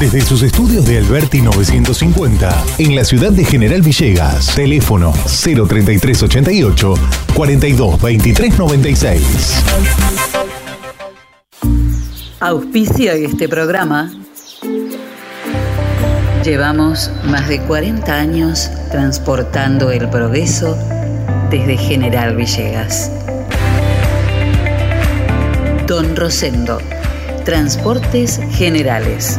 Desde sus estudios de Alberti 950, en la ciudad de General Villegas. Teléfono 03388 42 23 96. Auspicia este programa. Llevamos más de 40 años transportando el progreso desde General Villegas. Don Rosendo, Transportes Generales.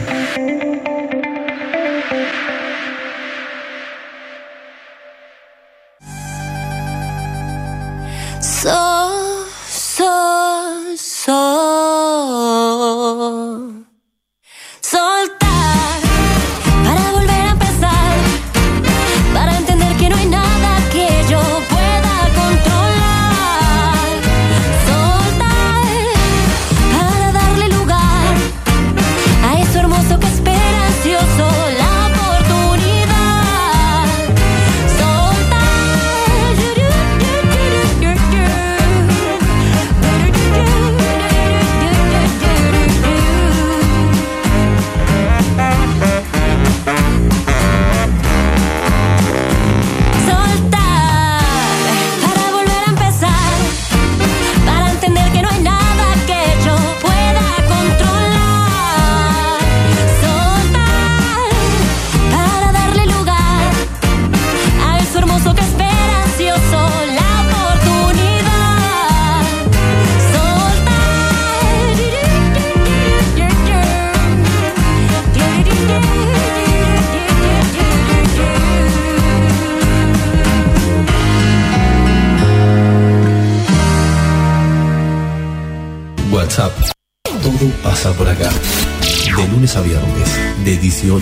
So,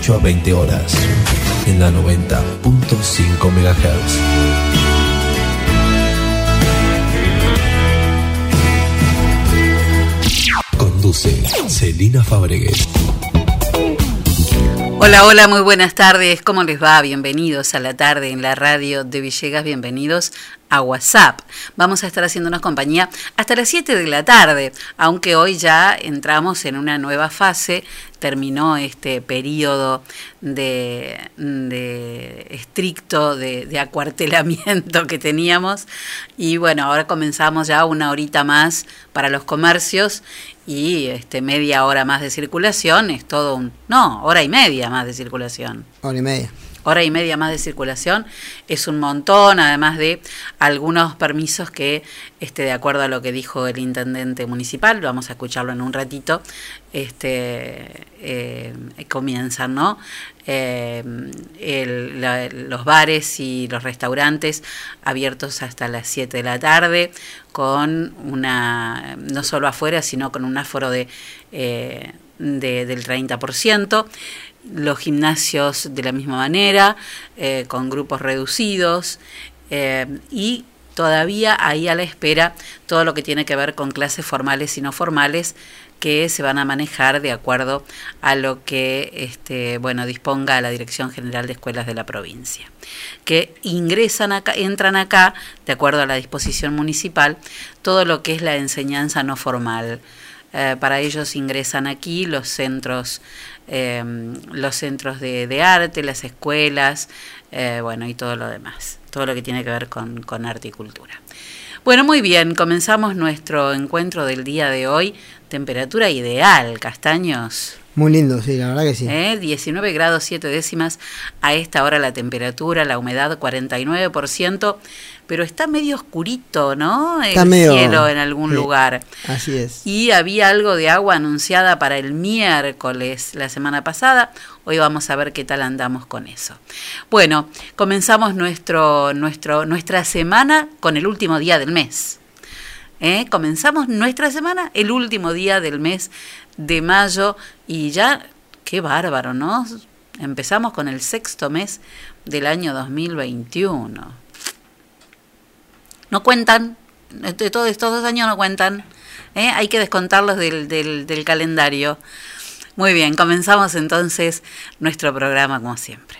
a 20 horas en la 90.5 MHz. Conduce Celina Fabregues. Hola, hola, muy buenas tardes. ¿Cómo les va? Bienvenidos a la tarde en la radio de Villegas. Bienvenidos a WhatsApp Vamos a estar haciéndonos compañía hasta las 7 de la tarde, aunque hoy ya entramos en una nueva fase. Terminó este periodo de, estricto de, de acuartelamiento que teníamos y bueno, ahora comenzamos ya una horita más para los comercios y este media hora más de circulación es todo un no hora y media más de circulación Hora y media. Hora y media más de circulación es un montón además de algunos permisos que este de acuerdo a lo que dijo el intendente municipal vamos a escucharlo en un ratito este eh, comienzan no eh, el- la- los bares y los restaurantes abiertos hasta las 7 de la tarde con una, no solo afuera, sino con un aforo de, eh, de- del 30%. Los gimnasios de la misma manera, eh, con grupos reducidos eh, y todavía ahí a la espera todo lo que tiene que ver con clases formales y no formales que se van a manejar de acuerdo a lo que este, bueno disponga la Dirección General de Escuelas de la provincia que ingresan acá, entran acá, de acuerdo a la disposición municipal, todo lo que es la enseñanza no formal. Eh, para ellos ingresan aquí los centros, eh, los centros de, arte, las escuelas, eh, bueno, y todo lo demás, todo lo que tiene que ver con, con arte y cultura. Bueno, muy bien, comenzamos nuestro encuentro del día de hoy. Temperatura ideal, castaños. Muy lindo, sí, la verdad que sí. ¿eh? 19 grados 7 décimas a esta hora la temperatura, la humedad 49%, pero está medio oscurito, ¿no? Está medio- cielo en algún sí. lugar. Así es. Y había algo de agua anunciada para el miércoles la semana pasada. Hoy vamos a ver qué tal andamos con eso. Bueno, comenzamos nuestro, nuestro, nuestra semana con el último día del mes. ¿Eh? Comenzamos nuestra semana el último día del mes de mayo y ya, qué bárbaro, ¿no? Empezamos con el sexto mes del año 2021. No cuentan, de todos estos dos años no cuentan, ¿eh? hay que descontarlos del, del, del calendario. Muy bien, comenzamos entonces nuestro programa como siempre.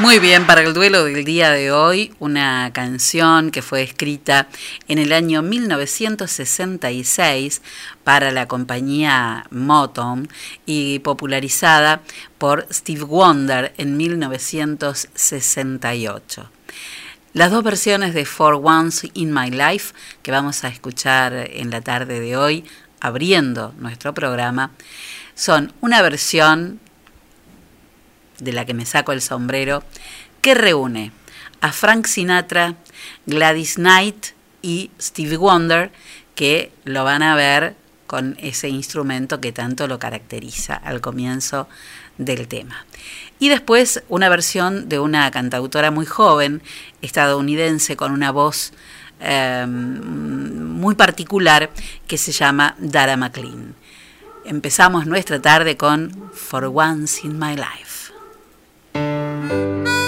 Muy bien, para el duelo del día de hoy, una canción que fue escrita en el año 1966 para la compañía Motown y popularizada por Steve Wonder en 1968. Las dos versiones de For Once in My Life que vamos a escuchar en la tarde de hoy, abriendo nuestro programa, son una versión de la que me saco el sombrero, que reúne a Frank Sinatra, Gladys Knight y Stevie Wonder, que lo van a ver con ese instrumento que tanto lo caracteriza al comienzo del tema. Y después una versión de una cantautora muy joven, estadounidense, con una voz eh, muy particular, que se llama Dara McLean. Empezamos nuestra tarde con For Once in My Life. Bye.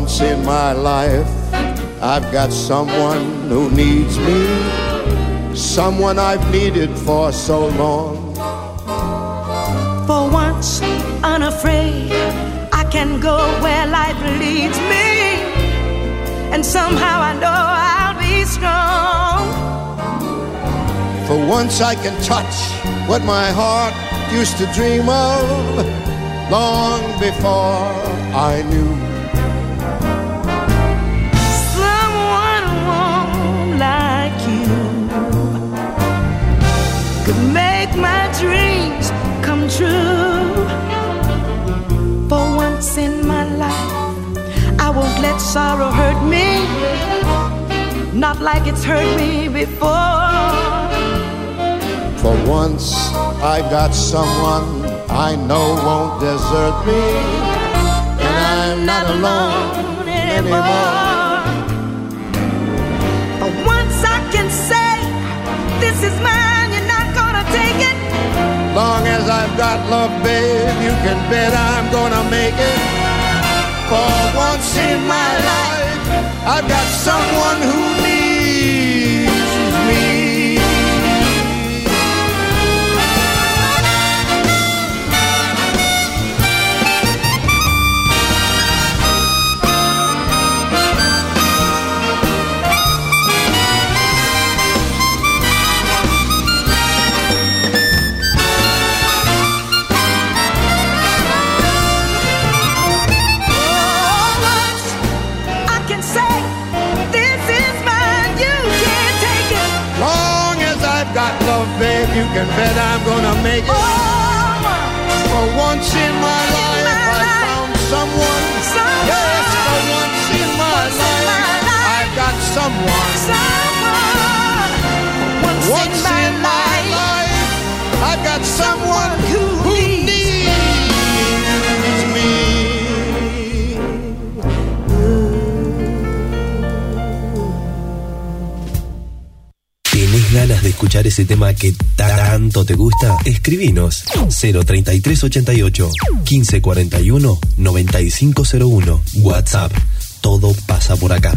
Once in my life, I've got someone who needs me, someone I've needed for so long. For once, unafraid, I can go where life leads me. And somehow I know I'll be strong. For once, I can touch what my heart used to dream of long before I knew. Make my dreams come true. For once in my life, I won't let sorrow hurt me, not like it's hurt me before. For once, I've got someone I know won't desert me, and I'm not alone anymore. For once I can say, this is mine, as I've got love, babe, you can bet I'm gonna make it. For once in my life, I've got someone who needs you can bet I'm gonna make it. Oh, For once in my life, I found someone. Yes, for once in my life, I've got someone. someone, once, Once in my life. I've got someone who, needs me. ¿Tenés ganas de escuchar ese tema que tanto te gusta? Escribinos 03388 1541 9501 WhatsApp. Todo pasa por acá.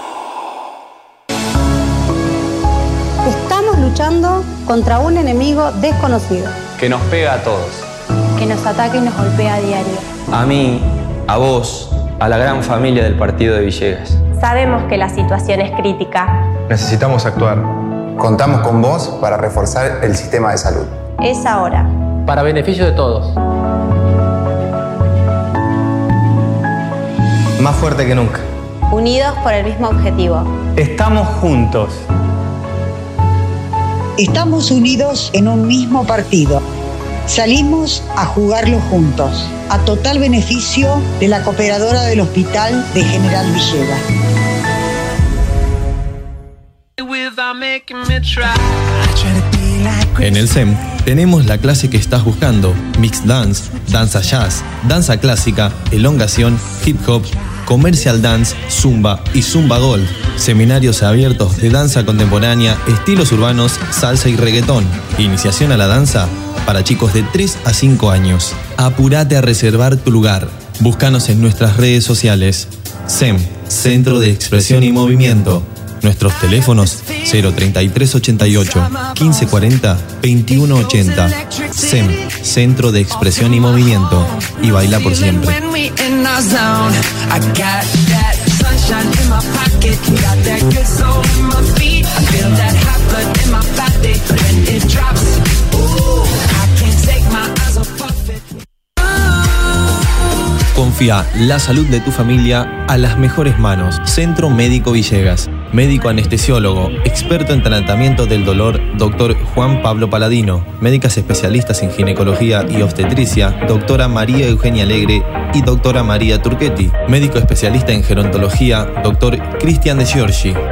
luchando contra un enemigo desconocido que nos pega a todos. que nos ataca y nos golpea a diario. A mí, a vos, a la gran familia del partido de Villegas. Sabemos que la situación es crítica. Necesitamos actuar. Contamos con vos para reforzar el sistema de salud. Es ahora. Para beneficio de todos. Más fuerte que nunca. Unidos por el mismo objetivo. Estamos juntos. Estamos unidos en un mismo partido. Salimos a jugarlo juntos, a total beneficio de la cooperadora del Hospital de General Villegas. En el SEM tenemos la clase que estás buscando, Mixed Dance, Danza Jazz, Danza Clásica, Elongación, Hip Hop, Commercial Dance, Zumba y Zumba Gold. Seminarios abiertos de danza contemporánea, estilos urbanos, salsa y reggaetón. Iniciación a la danza para chicos de 3 a 5 años. Apúrate a reservar tu lugar. Búscanos en nuestras redes sociales. SEM, Centro de Expresión y Movimiento. Nuestros teléfonos 03388 1540 2180. SEM, Centro de Expresión y Movimiento. Y baila por siempre. Confía la salud de tu familia a las mejores manos. Centro Médico Villegas. Médico anestesiólogo, experto en tratamiento del dolor, doctor Juan Pablo Paladino. Médicas especialistas en ginecología y obstetricia, doctora María Eugenia Alegre y doctora María Turchetti. Médico especialista en gerontología, doctor Cristian de Giorgi.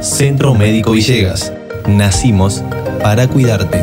Centro Médico Villegas. Nacimos para cuidarte.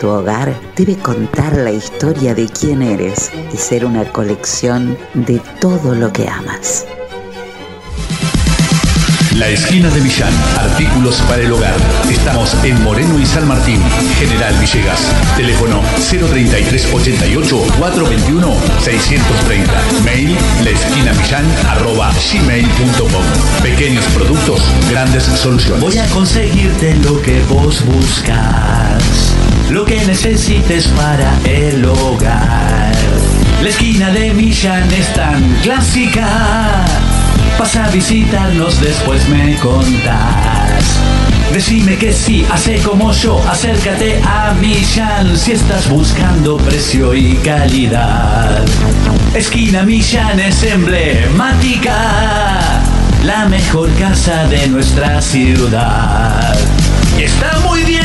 Tu hogar debe contar la historia de quién eres y ser una colección de todo lo que amas. La esquina de Millán, artículos para el hogar. Estamos en Moreno y San Martín, General Villegas. Teléfono 03388 421 630. Mail laesquinamillán@gmail.com. Pequeños productos, grandes soluciones. Voy a conseguirte lo que vos buscas, lo que necesites para el hogar. La esquina de Millán es tan clásica. Pasa a visitarnos, después me contás. Decime que sí, hace como yo, acércate a Millán si estás buscando precio y calidad. Esquina Millán es emblemática, la mejor casa de nuestra ciudad. Y está muy bien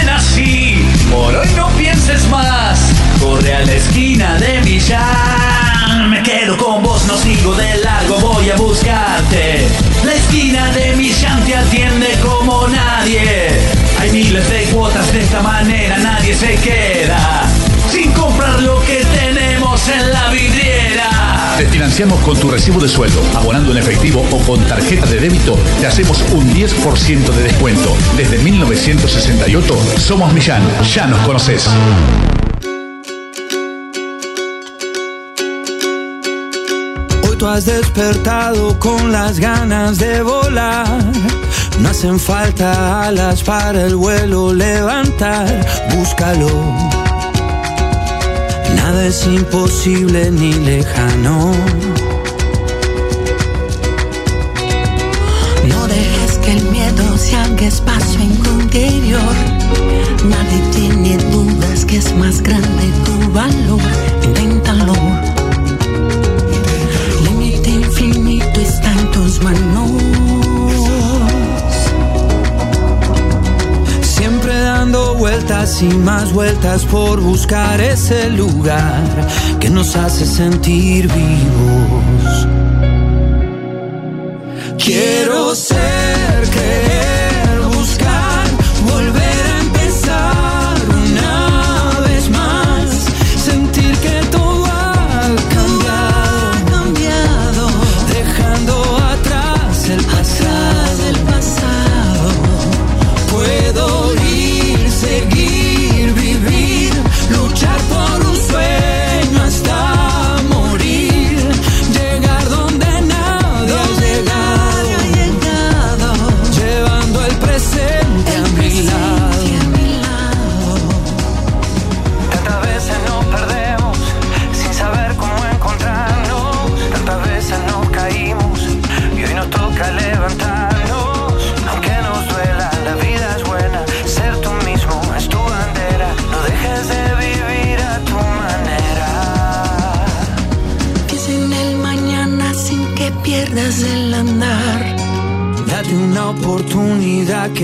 por hoy no pienses más, corre a la esquina de Millán. Me quedo con vos, no sigo de largo, voy a buscarte. La esquina de Millán te atiende como nadie. Hay miles de cuotas de esta manera, nadie se queda financiamos con tu recibo de sueldo, abonando en efectivo o con tarjeta de débito, te hacemos un 10% de descuento. Desde 1968 somos Millán, ya nos conoces. Hoy tú has despertado con las ganas de volar. No hacen falta alas para el vuelo levantar. Búscalo. Nada es imposible ni lejano. No dejes que el miedo se haga espacio en tu interior. Nadie tiene dudas que es más grande tu valor. Inténtalo. Límite infinito está en tus manos. Y más vueltas por buscar ese lugar que nos hace sentir vivos. Quiero ser,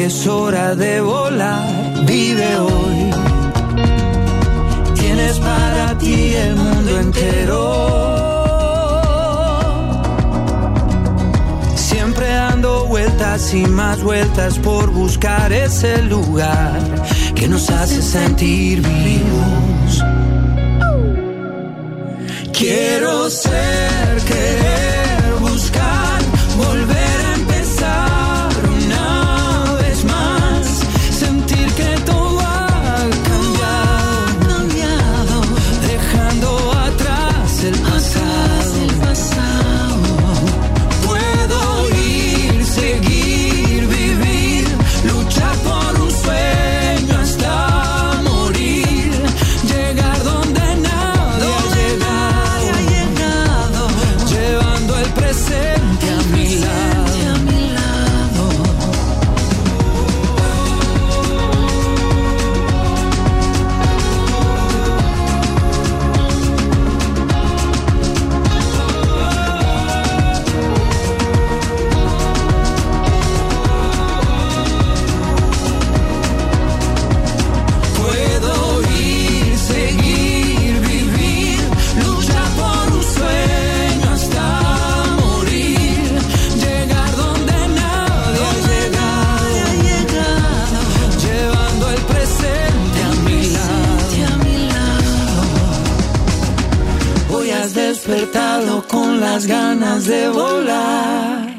es hora de volar. Vive hoy. Tienes para ti el mundo entero. Siempre dando vueltas y más vueltas por buscar ese lugar que nos hace sentir vivos. Quiero ser, con las ganas de volar.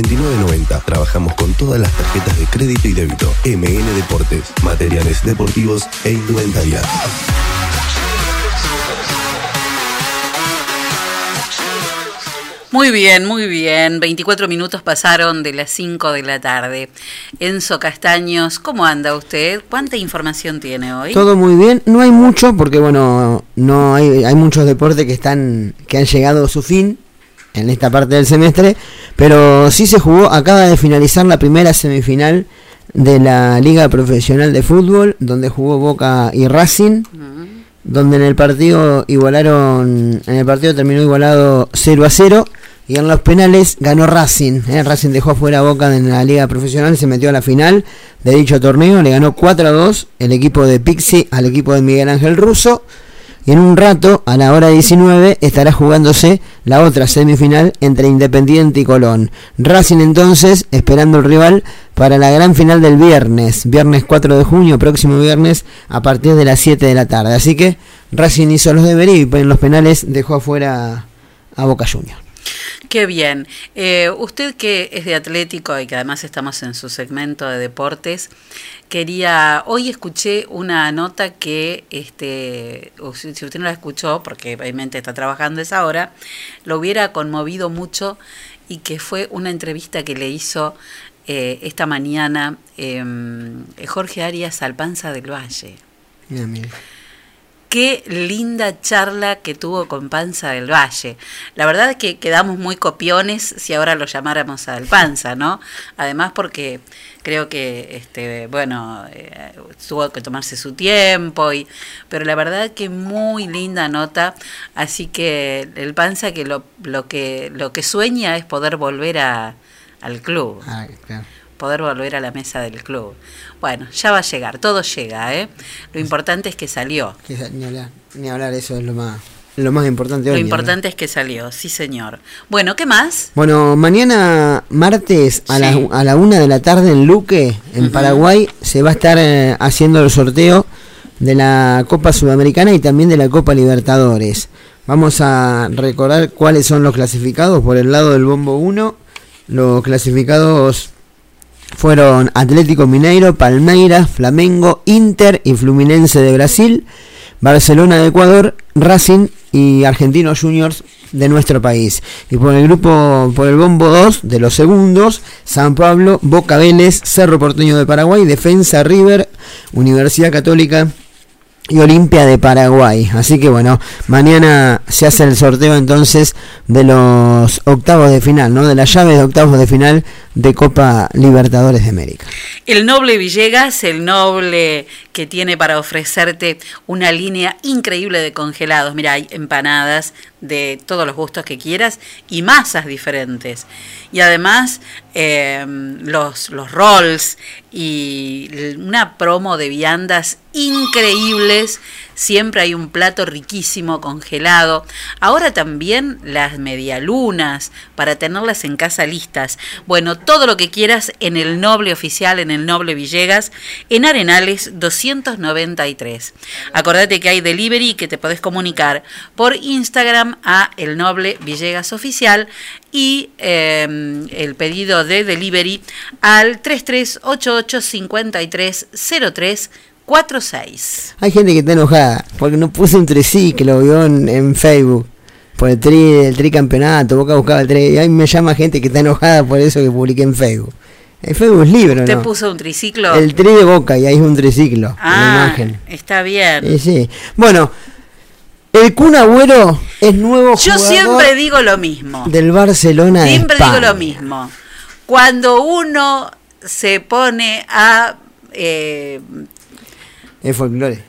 4990. Trabajamos con todas las tarjetas de crédito y débito. MN Deportes, materiales deportivos e indumentaria. Muy bien, muy bien. 24 minutos pasaron de las 5 de la tarde. Enzo Castaños, ¿cómo anda usted? ¿Cuánta información tiene hoy? Todo muy bien, no hay mucho porque bueno, no hay, hay muchos deportes que están que han llegado a su fin en esta parte del semestre, pero sí se jugó, acaba de finalizar la primera semifinal de la Liga Profesional de Fútbol, donde jugó Boca y Racing, donde en el partido igualaron, en el partido terminó igualado 0 a 0 y en los penales ganó Racing. ¿eh? Racing dejó fuera a Boca en la Liga Profesional, se metió a la final de dicho torneo, le ganó 4 a 2 el equipo de Pixi al equipo de Miguel Ángel Russo. Y en un rato, a la hora 19, estará jugándose la otra semifinal entre Independiente y Colón. Racing entonces esperando el rival para la gran final del viernes, viernes 4 de junio, próximo viernes, a partir de las 7 de la tarde. Así que Racing hizo los deberes y en los penales dejó afuera a Boca Juniors. Qué bien. Eh, usted que es de Atlético y que además estamos en su segmento de deportes, quería, hoy escuché una nota que, este, si usted no la escuchó, porque obviamente está trabajando esa hora, lo hubiera conmovido mucho y que fue una entrevista que le hizo eh, esta mañana em, Jorge Arias al Panza del Valle. Mira. Qué linda charla que tuvo con Panza del Valle. La verdad es que quedamos muy copiones si ahora lo llamáramos al Panza, ¿no? Además porque creo que, este, bueno, eh, tuvo que tomarse su tiempo, y, pero la verdad que muy linda nota. Así que el Panza que lo, lo que lo que sueña es poder volver a, al club Ah, claro. Poder volver a la mesa del club. Bueno, ya va a llegar, todo llega, ¿eh? Lo importante es que salió. Que ni hablar, ni hablar, eso es lo más, lo más importante Lo hoy. importante es que salió, sí señor. Bueno, ¿qué más? Bueno, mañana martes a, la, a la una de la tarde en Luque, en Paraguay, se va a estar eh, haciendo el sorteo de la Copa Sudamericana y también de la Copa Libertadores. Vamos a recordar cuáles son los clasificados por el lado del bombo 1. Los clasificados fueron Atlético Mineiro, Palmeiras, Flamengo, Inter y Fluminense de Brasil, Barcelona de Ecuador, Racing y Argentinos Juniors de nuestro país. Y por el grupo, por el bombo 2 de los segundos, San Pablo, Boca Vélez, Cerro Porteño de Paraguay, Defensa River, Universidad Católica y Olimpia de Paraguay. Así que bueno, mañana se hace el sorteo entonces de los octavos de final, ¿no? De las llaves de octavos de final de Copa Libertadores de América. El noble Villegas, el noble que tiene para ofrecerte una línea increíble de congelados. Mira, hay empanadas de todos los gustos que quieras y masas diferentes. Y además eh, los, los rolls y una promo de viandas increíbles. Siempre hay un plato riquísimo congelado. Ahora también las medialunas para tenerlas en casa listas. Bueno, todo lo que quieras en el Noble Oficial, en el Noble Villegas, en Arenales 293. Acordate que hay delivery que te podés comunicar por Instagram a el Noble Villegas Oficial y eh, el pedido de delivery al 3388 5303 46. Hay gente que está enojada porque no puse un tresí que lo vio en, en Facebook. Por el tri, el tricampeonato, Boca buscaba el tri. Y ahí me llama gente que está enojada por eso que publiqué en Facebook. El Facebook es libre, ¿Te ¿no? puso un triciclo? El tri de Boca y ahí es un triciclo. la ah, imagen. está bien. Sí, sí. Bueno, el Kun Agüero es nuevo Yo jugador siempre digo lo mismo. del Barcelona de Siempre digo lo mismo. Cuando uno se pone a... eh, Es folclore.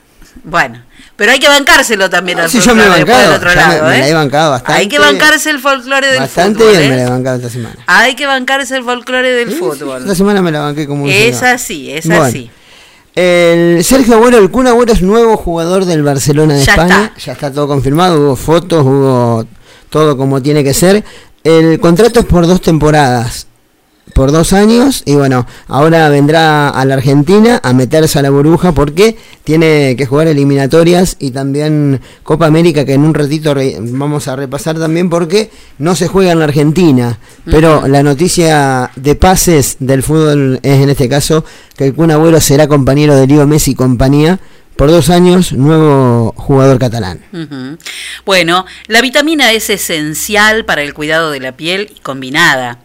bueno, pero hay que bancárselo también al Sí, yo me he bancado. otro me- me, ¿eh? la he bancado bastante. Hay que bancarse el folclore del Bastante fútbol. bien ¿eh? me la he bancado esta semana. Hay que bancarse el folclore del fútbol. Esta semana me la banqué como un Es señor. así, es Bueno, así. El Sergio Agüero, el Kun Agüero es nuevo jugador del Barcelona de Ya España. Ya está todo confirmado, hubo fotos, hubo todo como tiene que ser. El contrato es por dos temporadas, por dos años. Y bueno, ahora vendrá a la Argentina a meterse a la burbuja porque tiene que jugar eliminatorias y también Copa América que en un ratito re- vamos a repasar también porque no se juega en la Argentina. Pero la noticia de pases del fútbol es en este caso que el Kun Agüero será compañero de Leo Messi y compañía por dos años, nuevo jugador catalán. Bueno, la vitamina es esencial para el cuidado de la piel y combinada.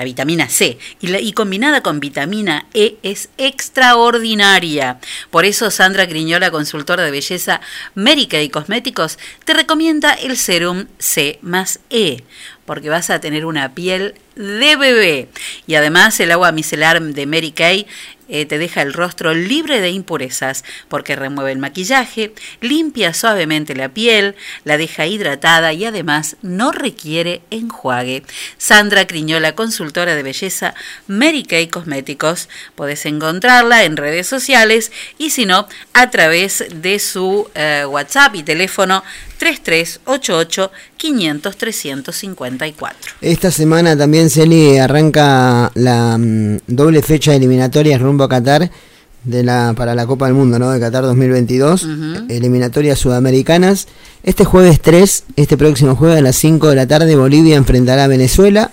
La vitamina C y, la- combinada con vitamina E es extraordinaria. Por eso Sandra Griñola, consultora de belleza médica y cosméticos, te recomienda el serum C más E, porque vas a tener una piel de bebé. Y además el agua micelar de Mary Kay eh, te deja el rostro libre de impurezas porque remueve el maquillaje, limpia suavemente la piel, la deja hidratada y además no requiere enjuague. Sandra Criñola, consultora de belleza, Mary Kay Cosméticos. Podés encontrarla en redes sociales y si no, a través de su eh, WhatsApp y teléfono 3388 500 354. Esta semana también Celi arranca la mm, doble fecha de eliminatorias rumbo a Qatar de la para la Copa del Mundo, ¿no? De Qatar 2022, eliminatorias sudamericanas. Este jueves 3, este próximo jueves a las 5 de la tarde Bolivia enfrentará a Venezuela,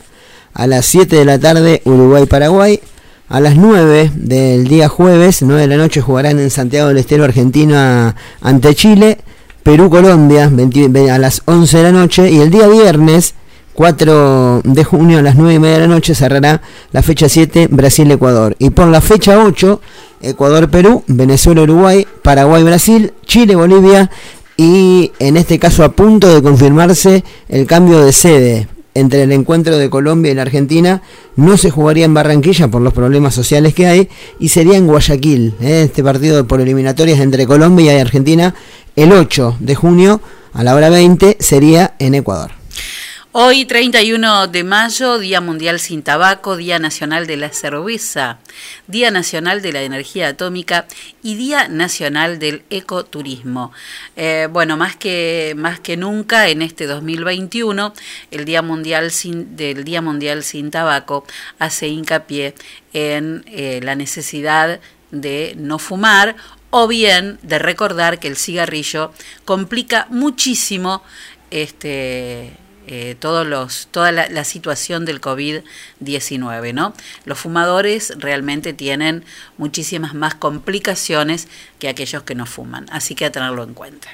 a las 7 de la tarde Uruguay-Paraguay, a las 9 del día jueves, 9 de la noche jugarán en Santiago del Estero Argentina ante Chile. Perú-Colombia a las 11 de la noche. Y el día viernes 4 de junio a las 9 y media de la noche cerrará la fecha 7 Brasil-Ecuador. Y por la fecha 8 Ecuador-Perú, Venezuela-Uruguay, Paraguay-Brasil, Chile-Bolivia y en este caso a punto de confirmarse el cambio de sede entre el encuentro de Colombia y la Argentina no se jugaría en Barranquilla por los problemas sociales que hay y sería en Guayaquil. ¿eh? Este partido por eliminatorias entre Colombia y Argentina el 8 de junio a la hora 20 sería en Ecuador. Hoy, 31 de mayo, Día Mundial sin Tabaco, Día Nacional de la Cerveza, Día Nacional de la Energía Atómica y Día Nacional del Ecoturismo. Eh, bueno, más que, más que nunca en este 2021, el Día Mundial sin, del Día Mundial sin Tabaco hace hincapié en eh, la necesidad de no fumar o bien de recordar que el cigarrillo complica muchísimo este, eh, todos los, toda la, situación del COVID-19. ¿no? Los fumadores realmente tienen muchísimas más complicaciones que aquellos que no fuman, así que a tenerlo en cuenta.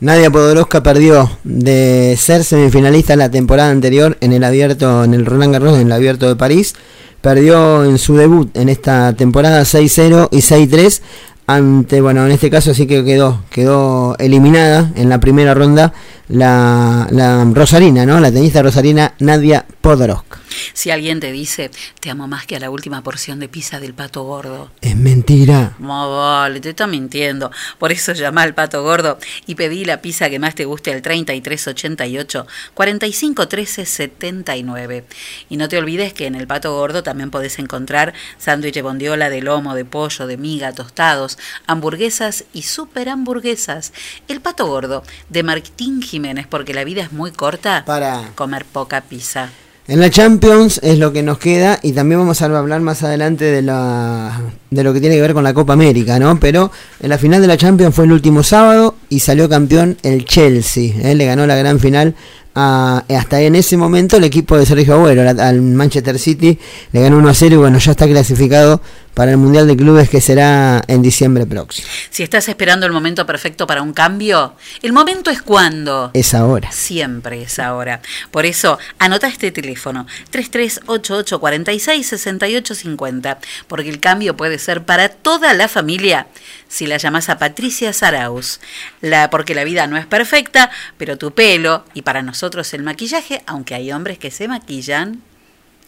Nadia Podoroska perdió de ser semifinalista la temporada anterior en el abierto, en el Roland Garros, en el abierto de París. Perdió en su debut en esta temporada 6-0 y 6-3 ante, bueno, en este caso sí que quedó, quedó eliminada en la primera ronda la, la Rosarina, ¿no? La tenista Rosarina Nadia Podoroska. Si alguien te dice, te amo más que a la última porción de pizza del pato gordo. Es mentira. No vale, te está mintiendo. Por eso llama al pato gordo y pedí la pizza que más te guste al 3388 451379. Y no te olvides que en el pato gordo también podés encontrar sándwich de bondiola de lomo, de pollo, de miga, tostados, hamburguesas y super hamburguesas. El pato gordo de Martín Jiménez, porque la vida es muy corta para comer poca pizza. En la Champions es lo que nos queda y también vamos a hablar más adelante de, la, de lo que tiene que ver con la Copa América, ¿no? Pero en la final de la Champions fue el último sábado y salió campeón el Chelsea, ¿eh? le ganó la gran final a, hasta en ese momento el equipo de Sergio Agüero al Manchester City le ganó 1 a 0 y bueno, ya está clasificado para el Mundial de Clubes que será en diciembre próximo. Si estás esperando el momento perfecto para un cambio, el momento es cuando. Es ahora. Siempre es ahora. Por eso, anota este teléfono, 3388 46 68 50, porque el cambio puede ser para toda la familia si la llamas a Patricia Saraus. La, porque la vida no es perfecta, pero tu pelo y para nosotros el maquillaje, aunque hay hombres que se maquillan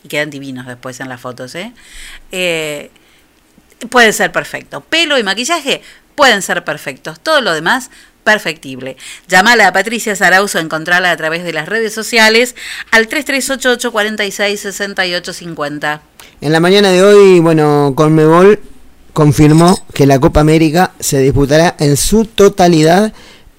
y quedan divinos después en las fotos, ¿eh? eh puede ser perfecto. Pelo y maquillaje pueden ser perfectos. Todo lo demás, perfectible. Llámala a Patricia Sarauzo, encontrarla a través de las redes sociales al 3388 46 68 50. En la mañana de hoy, bueno, Conmebol confirmó que la Copa América se disputará en su totalidad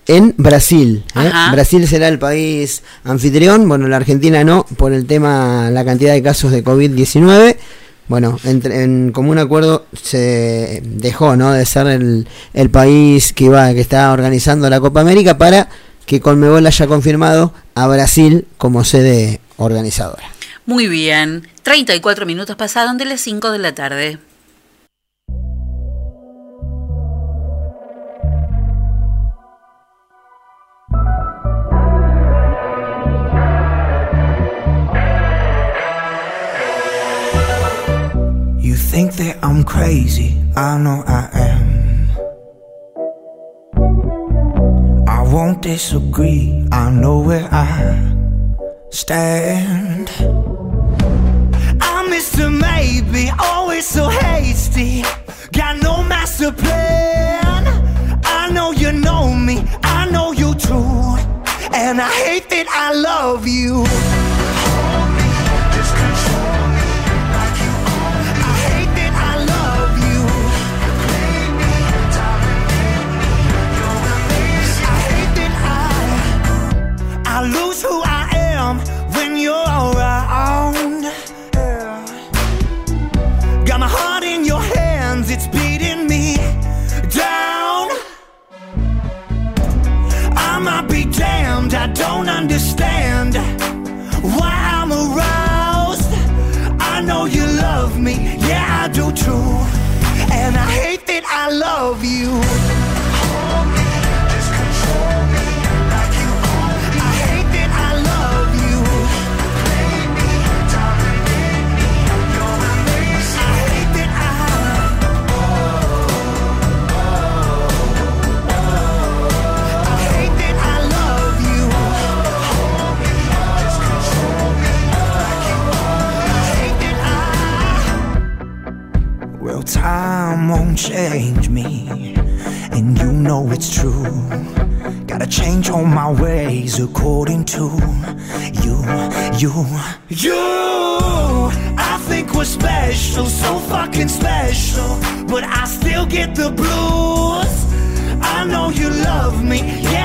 en Brasil. ¿eh? Brasil será el país anfitrión, bueno, la Argentina no, por el tema, la cantidad de casos de COVID-19. Bueno, en, común acuerdo se dejó ¿no? de ser el, el país que iba que está organizando la Copa América para que Conmebol haya confirmado a Brasil como sede organizadora. Muy bien, 34 minutos pasaron de las 5 de la tarde. Think that I'm crazy, I know I am. I won't disagree, I know where I stand. I'm Mr. Maybe, always so hasty. Got no master plan. I know you know me, I know you too. And I hate that I love you. I lose who I it's true. Gotta change all my ways according to you, you, you. I think we're special, so fucking special, but I still get the blues. I know you love me, yeah,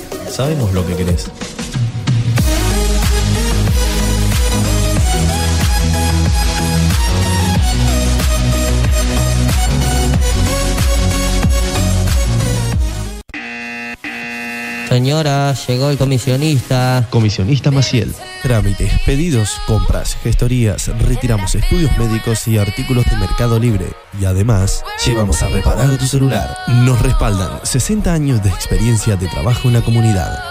Sabemos lo que querés. Señora, llegó el comisionista. Comisionista Maciel. Trámites, pedidos, compras, gestorías, retiramos estudios médicos y artículos de Mercado Libre. Y además, llevamos a reparar tu celular. Nos respaldan 60 años de experiencia de trabajo en la comunidad.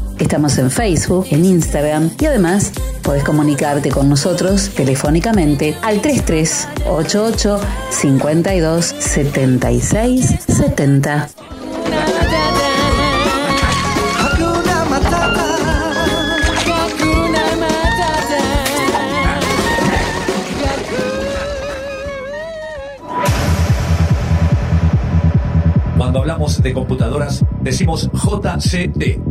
Estamos en Facebook, en Instagram y además podés comunicarte con nosotros telefónicamente al 3388 52 76 70. Hakuna Matata. Hakuna Matata. Cuando hablamos de computadoras, decimos JCT.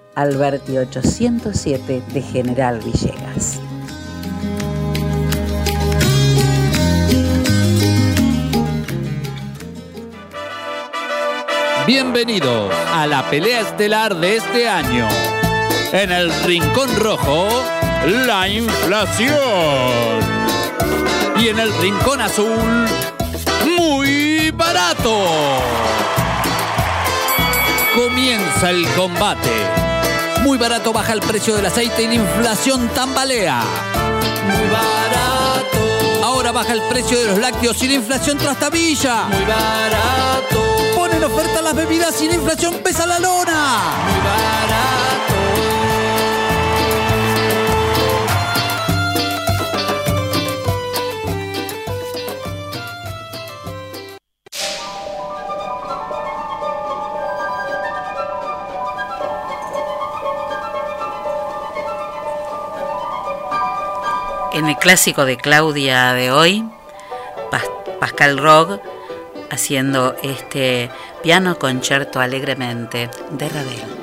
Alberti 807 de General Villegas. Bienvenidos a la pelea estelar de este año. En el Rincón Rojo, la inflación. Y en el Rincón Azul, muy barato. Comienza el combate. Muy barato baja el precio del aceite y la inflación tambalea. Muy barato. Ahora baja el precio de los lácteos y la inflación trastabilla. Muy barato. Ponen oferta las bebidas y la inflación pesa la lona. Muy barato. En el clásico de Claudia de hoy, Pas- Pascal Rog haciendo este piano concierto alegremente de Ravel.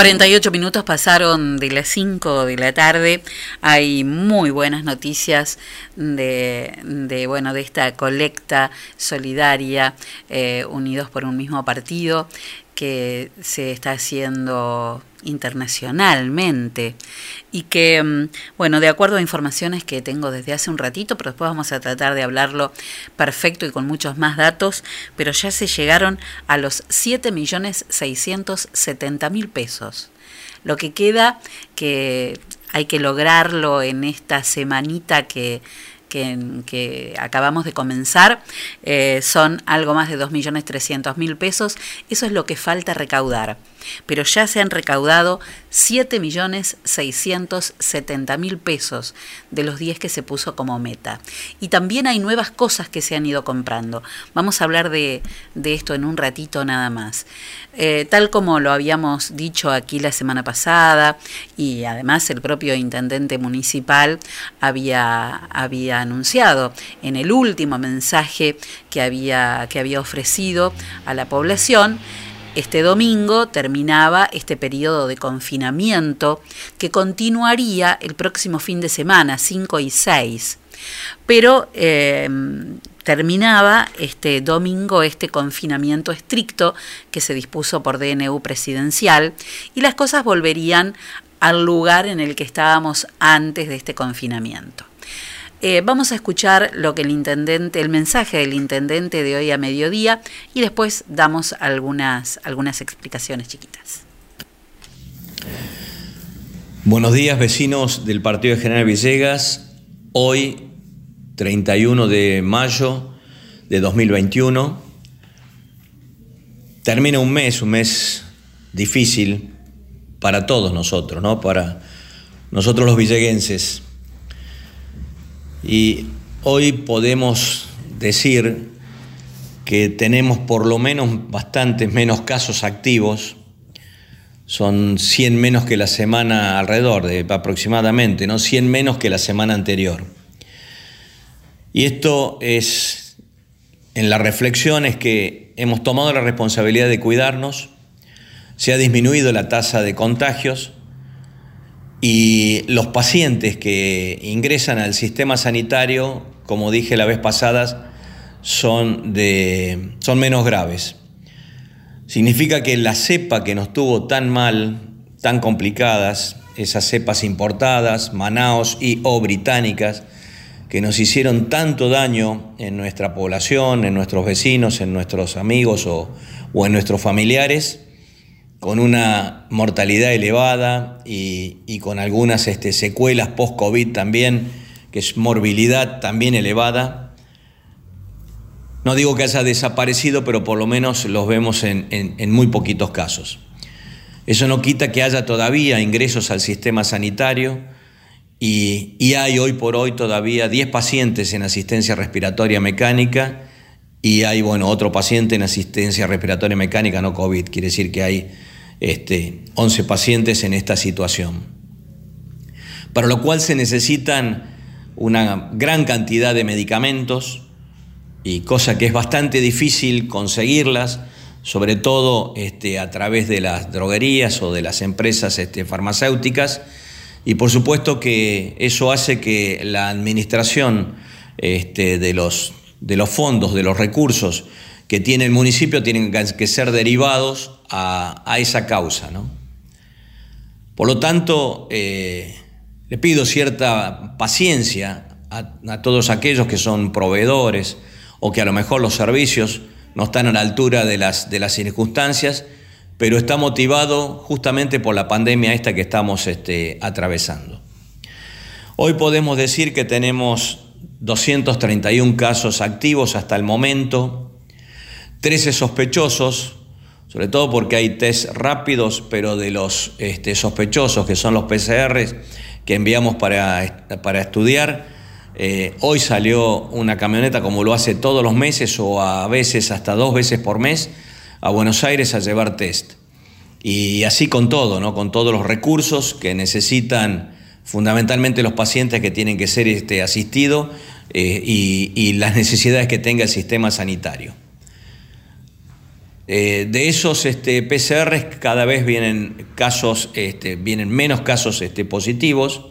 48 minutos pasaron de las 5 de la tarde. Hay muy buenas noticias de, de bueno, de esta colecta solidaria eh, unidos por un mismo partido que se está haciendo internacionalmente y que, mm, bueno, de acuerdo a informaciones que tengo desde hace un ratito, pero después vamos a tratar de hablarlo perfecto y con muchos más datos, pero ya se llegaron a los 7.670.000 pesos. Lo que queda que hay que lograrlo en esta semanita que que, acabamos de comenzar eh, son algo más de 2.300.000 pesos. Eso es lo que falta recaudar. Pero ya se han recaudado 7.670.000 pesos de los 10 que se puso como meta. Y también hay nuevas cosas que se han ido comprando. Vamos a hablar de, de esto en un ratito nada más. Eh, tal como lo habíamos dicho aquí la semana pasada y además el propio intendente municipal había, había anunciado en el último mensaje que había, que había ofrecido a la población, este domingo terminaba este periodo de confinamiento que continuaría el próximo fin de semana, 5 y 6. Pero eh, terminaba este domingo este confinamiento estricto que se dispuso por DNU presidencial y las cosas volverían al lugar en el que estábamos antes de este confinamiento. Eh, vamos a escuchar lo que el intendente, el mensaje del intendente de hoy a mediodía y después damos algunas, algunas explicaciones chiquitas. Buenos días vecinos del Partido de General Villegas. Hoy, 31 de mayo de 2021, termina un mes, un mes difícil para todos nosotros, ¿no? Para nosotros los villeguenses. Y hoy podemos decir que tenemos por lo menos bastantes menos casos activos, son 100 menos que la semana alrededor, de aproximadamente, ¿no? 100 menos que la semana anterior. Y esto es, en la reflexión es que hemos tomado la responsabilidad de cuidarnos, se ha disminuido la tasa de contagios y los pacientes que ingresan al sistema sanitario, como dije la vez pasada, son, de, son menos graves. Significa que la cepa que nos tuvo tan mal, tan complicadas, esas cepas importadas, Manaos y o británicas, que nos hicieron tanto daño en nuestra población, en nuestros vecinos, en nuestros amigos o, o en nuestros familiares, con una mortalidad elevada y, y con algunas este, secuelas post-COVID también, que es morbilidad también elevada, no digo que haya desaparecido, pero por lo menos los vemos en, en, en, muy poquitos casos. Eso no quita que haya todavía ingresos al sistema sanitario y, y hay hoy por hoy todavía 10 pacientes en asistencia respiratoria mecánica y hay, bueno, otro paciente en asistencia respiratoria mecánica, no COVID, quiere decir que hay este, 11 pacientes en esta situación. Para lo cual se necesitan una gran cantidad de medicamentos, y cosa que es bastante difícil conseguirlas, sobre todo este, a través de las droguerías o de las empresas este, farmacéuticas, y por supuesto que eso hace que la administración este, de, los, de los fondos, de los recursos que tiene el municipio, tienen que ser derivados a, a esa causa. ¿no? Por lo tanto, eh, le pido cierta paciencia a, a todos aquellos que son proveedores, o que a lo mejor los servicios no están a la altura de las, de las circunstancias, pero está motivado justamente por la pandemia esta que estamos este, atravesando. Hoy podemos decir que tenemos 231 casos activos hasta el momento, 13 sospechosos, sobre todo porque hay test rápidos, pero de los este, sospechosos, que son los PCRs que enviamos para, para estudiar, eh, hoy salió una camioneta como lo hace todos los meses o a veces hasta dos veces por mes a Buenos Aires a llevar test. Y así con todo, ¿no? con todos los recursos que necesitan fundamentalmente los pacientes que tienen que ser este, asistidos eh, y, y, las necesidades que tenga el sistema sanitario. Eh, de esos este, PCR cada vez vienen casos, este, vienen menos casos este, positivos.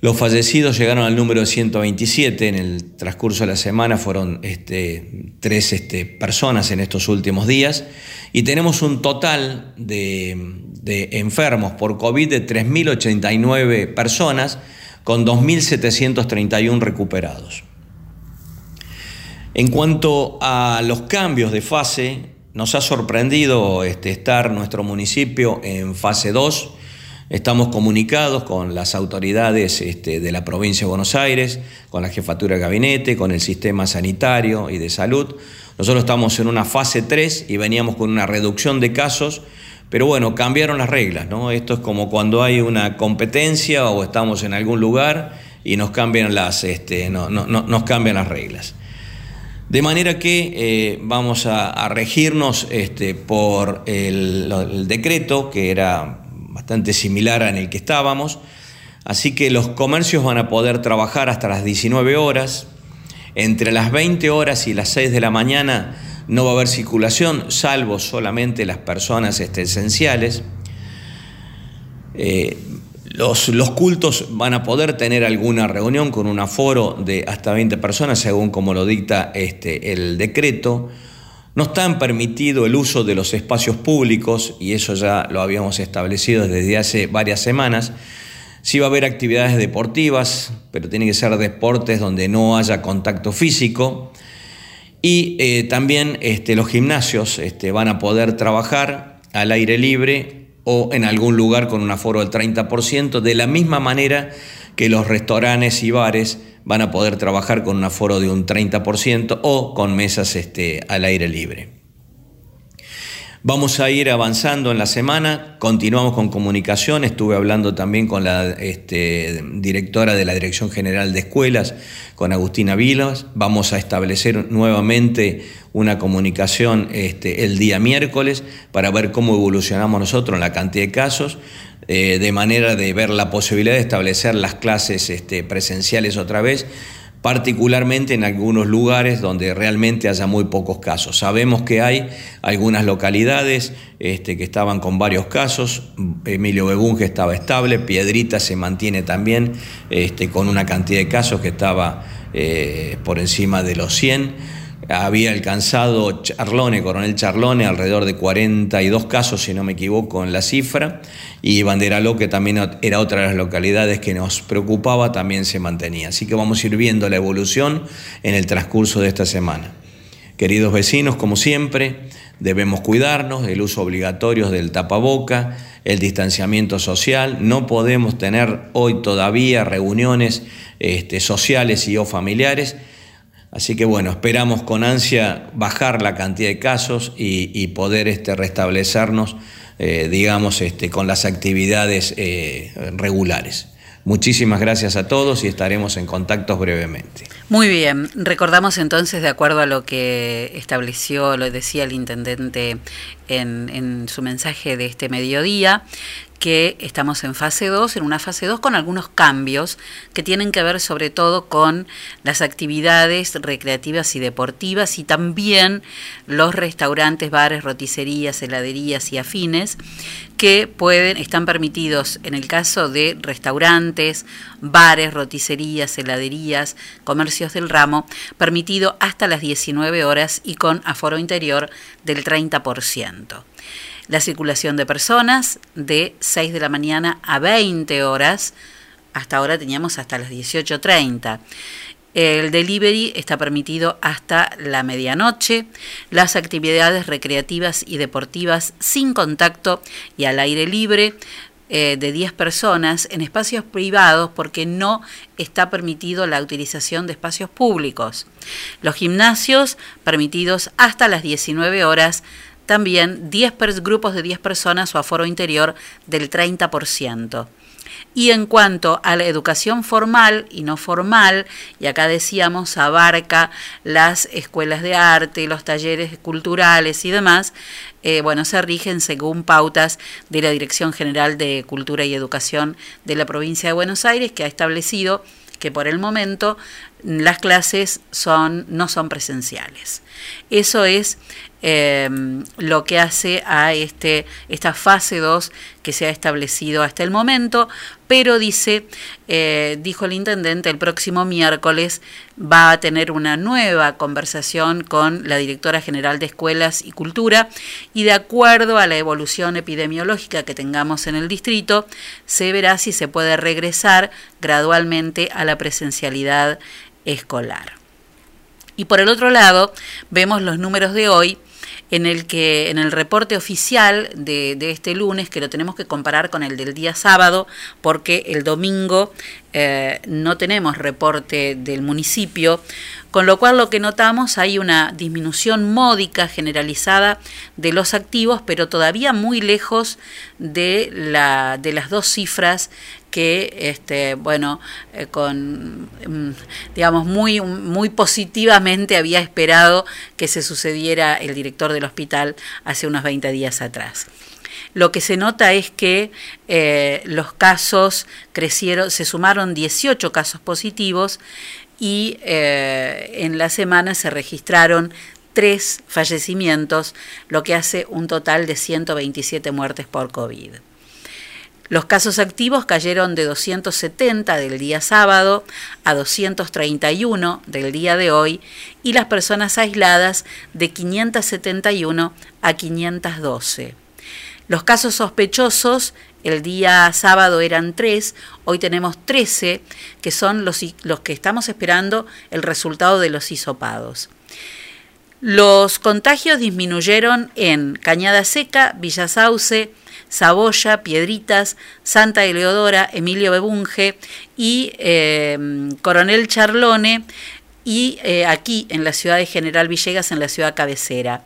Los fallecidos llegaron al número de 127 en el transcurso de la semana, fueron este, tres este, personas en estos últimos días y tenemos un total de, de enfermos por COVID de 3.089 personas con 2.731 recuperados. En cuanto a los cambios de fase, nos ha sorprendido este, estar nuestro municipio en fase 2 Estamos comunicados con las autoridades este, de la provincia de Buenos Aires, con la jefatura de gabinete, con el sistema sanitario y de salud. Nosotros estamos en una fase 3 y veníamos con una reducción de casos, pero bueno, cambiaron las reglas, ¿no? Esto es como cuando hay una competencia o estamos en algún lugar y nos cambian las, este, no, no, no, nos cambian las reglas. De manera que eh, vamos a, regirnos este, por el, decreto que era bastante similar en el que estábamos. Así que los comercios van a poder trabajar hasta las 19 horas. Entre las 20 horas y las 6 de la mañana no va a haber circulación, salvo solamente las personas este, esenciales. Eh, los, cultos van a poder tener alguna reunión con un aforo de hasta 20 personas, según como lo dicta este, el decreto. No está permitido el uso de los espacios públicos, y eso ya lo habíamos establecido desde hace varias semanas. Sí va a haber actividades deportivas, pero tiene que ser deportes donde no haya contacto físico. Y eh, también este, los gimnasios este, van a poder trabajar al aire libre o en algún lugar con un aforo del 30%, de la misma manera que los restaurantes y bares van a poder trabajar con un aforo de un 30% o con mesas este, al aire libre. Vamos a ir avanzando en la semana, continuamos con comunicación, estuve hablando también con la este, directora de la Dirección General de Escuelas, con Agustina Vilas, vamos a establecer nuevamente una comunicación este, el día miércoles para ver cómo evolucionamos nosotros en la cantidad de casos, eh, de manera de ver la posibilidad de establecer las clases este, presenciales otra vez particularmente en algunos lugares donde realmente haya muy pocos casos. Sabemos que hay algunas localidades este, que estaban con varios casos, Emilio Begunge estaba estable, Piedrita se mantiene también este, con una cantidad de casos que estaba eh, por encima de los 100 había alcanzado Charlone, Coronel Charlone, alrededor de 42 casos, si no me equivoco, en la cifra, y Banderaló, que también era otra de las localidades que nos preocupaba, también se mantenía. Así que vamos a ir viendo la evolución en el transcurso de esta semana. Queridos vecinos, como siempre, debemos cuidarnos, el uso obligatorio del tapaboca, el distanciamiento social, no podemos tener hoy todavía reuniones este, sociales y o familiares, Así que bueno, esperamos con ansia bajar la cantidad de casos y, poder este, restablecernos, eh, digamos, este, con las actividades eh, regulares. Muchísimas gracias a todos y estaremos en contacto brevemente. Muy bien, recordamos entonces, de acuerdo a lo que estableció, lo decía el intendente en, en su mensaje de este mediodía, que estamos en fase 2, en una fase 2 con algunos cambios que tienen que ver sobre todo con las actividades recreativas y deportivas y también los restaurantes, bares, roticerías, heladerías y afines que pueden están permitidos en el caso de restaurantes, bares, roticerías, heladerías, comercios del ramo, permitido hasta las 19 horas y con aforo interior del 30% la circulación de personas de 6 de la mañana a 20 horas. Hasta ahora teníamos hasta las 18.30. El delivery está permitido hasta la medianoche. Las actividades recreativas y deportivas sin contacto y al aire libre eh, de 10 personas en espacios privados porque no está permitido la utilización de espacios públicos. Los gimnasios permitidos hasta las 19 horas también 10 grupos de 10 personas o aforo interior del 30%. Y en cuanto a la educación formal y no formal, y acá decíamos abarca las escuelas de arte, los talleres culturales y demás, eh, bueno, se rigen según pautas de la Dirección General de Cultura y Educación de la provincia de Buenos Aires, que ha establecido que por el momento las clases son, no son presenciales. Eso es Em, lo que hace a este, esta fase 2 que se ha establecido hasta el momento, pero dice, eh, dijo el intendente, el próximo miércoles va a tener una nueva conversación con la directora general de Escuelas y Cultura y de acuerdo a la evolución epidemiológica que tengamos en el distrito, se verá si se puede regresar gradualmente a la presencialidad escolar. Y por el otro lado, vemos los números de hoy en el que en el reporte oficial de, este lunes, que lo tenemos que comparar con el del día sábado, porque el domingo eh, no tenemos reporte del municipio, con lo cual lo que notamos hay una disminución módica generalizada de los activos, pero todavía muy lejos de, la, de las dos cifras que este bueno eh, con mm, digamos muy muy positivamente había esperado que se sucediera el director del hospital hace unos 20 días atrás. Lo que se nota es que eh, los casos crecieron, se sumaron 18 casos positivos y eh, en la semana se registraron tres fallecimientos, lo que hace un total de 127 muertes por COVID. Los casos activos cayeron de 270 del día sábado a 231 del día de hoy y las personas aisladas de 571 a 512. Los casos sospechosos el día sábado eran tres, hoy tenemos 13, que son los, que estamos esperando el resultado de los hisopados. Los contagios disminuyeron en Cañada Seca, Villa Sauce, Saboya, Piedritas, Santa Eleodora, Emilio Bebunge y eh, Coronel Charlone y eh, aquí en la ciudad de General Villegas, en la ciudad cabecera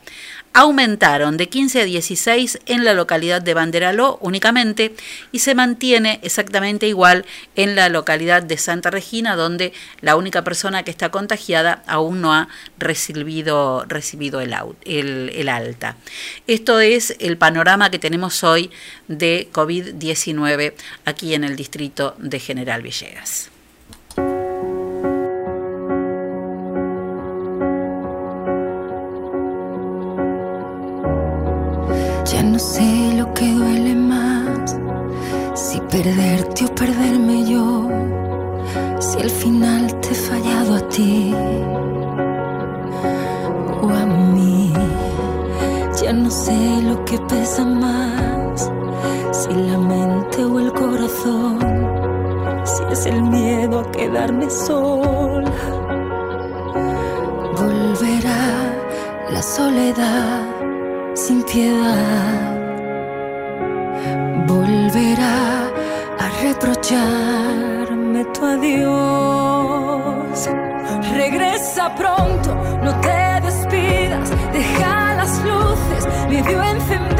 aumentaron de 15 a 16 en la localidad de Banderaló únicamente y se mantiene exactamente igual en la localidad de Santa Regina, donde la única persona que está contagiada aún no ha recibido, recibido el, el, el alta. Esto es el panorama que tenemos hoy de COVID-19 aquí en el distrito de General Villegas. No sé lo que duele más, si perderte o perderme yo, si al final te he fallado a ti o a mí. Ya no sé lo que pesa más, si la mente o el corazón, si es el miedo a quedarme sola. Volverá la soledad sin piedad volverá a reprocharme tu adiós. Regresa pronto, no te despidas, deja las luces medio encendidas,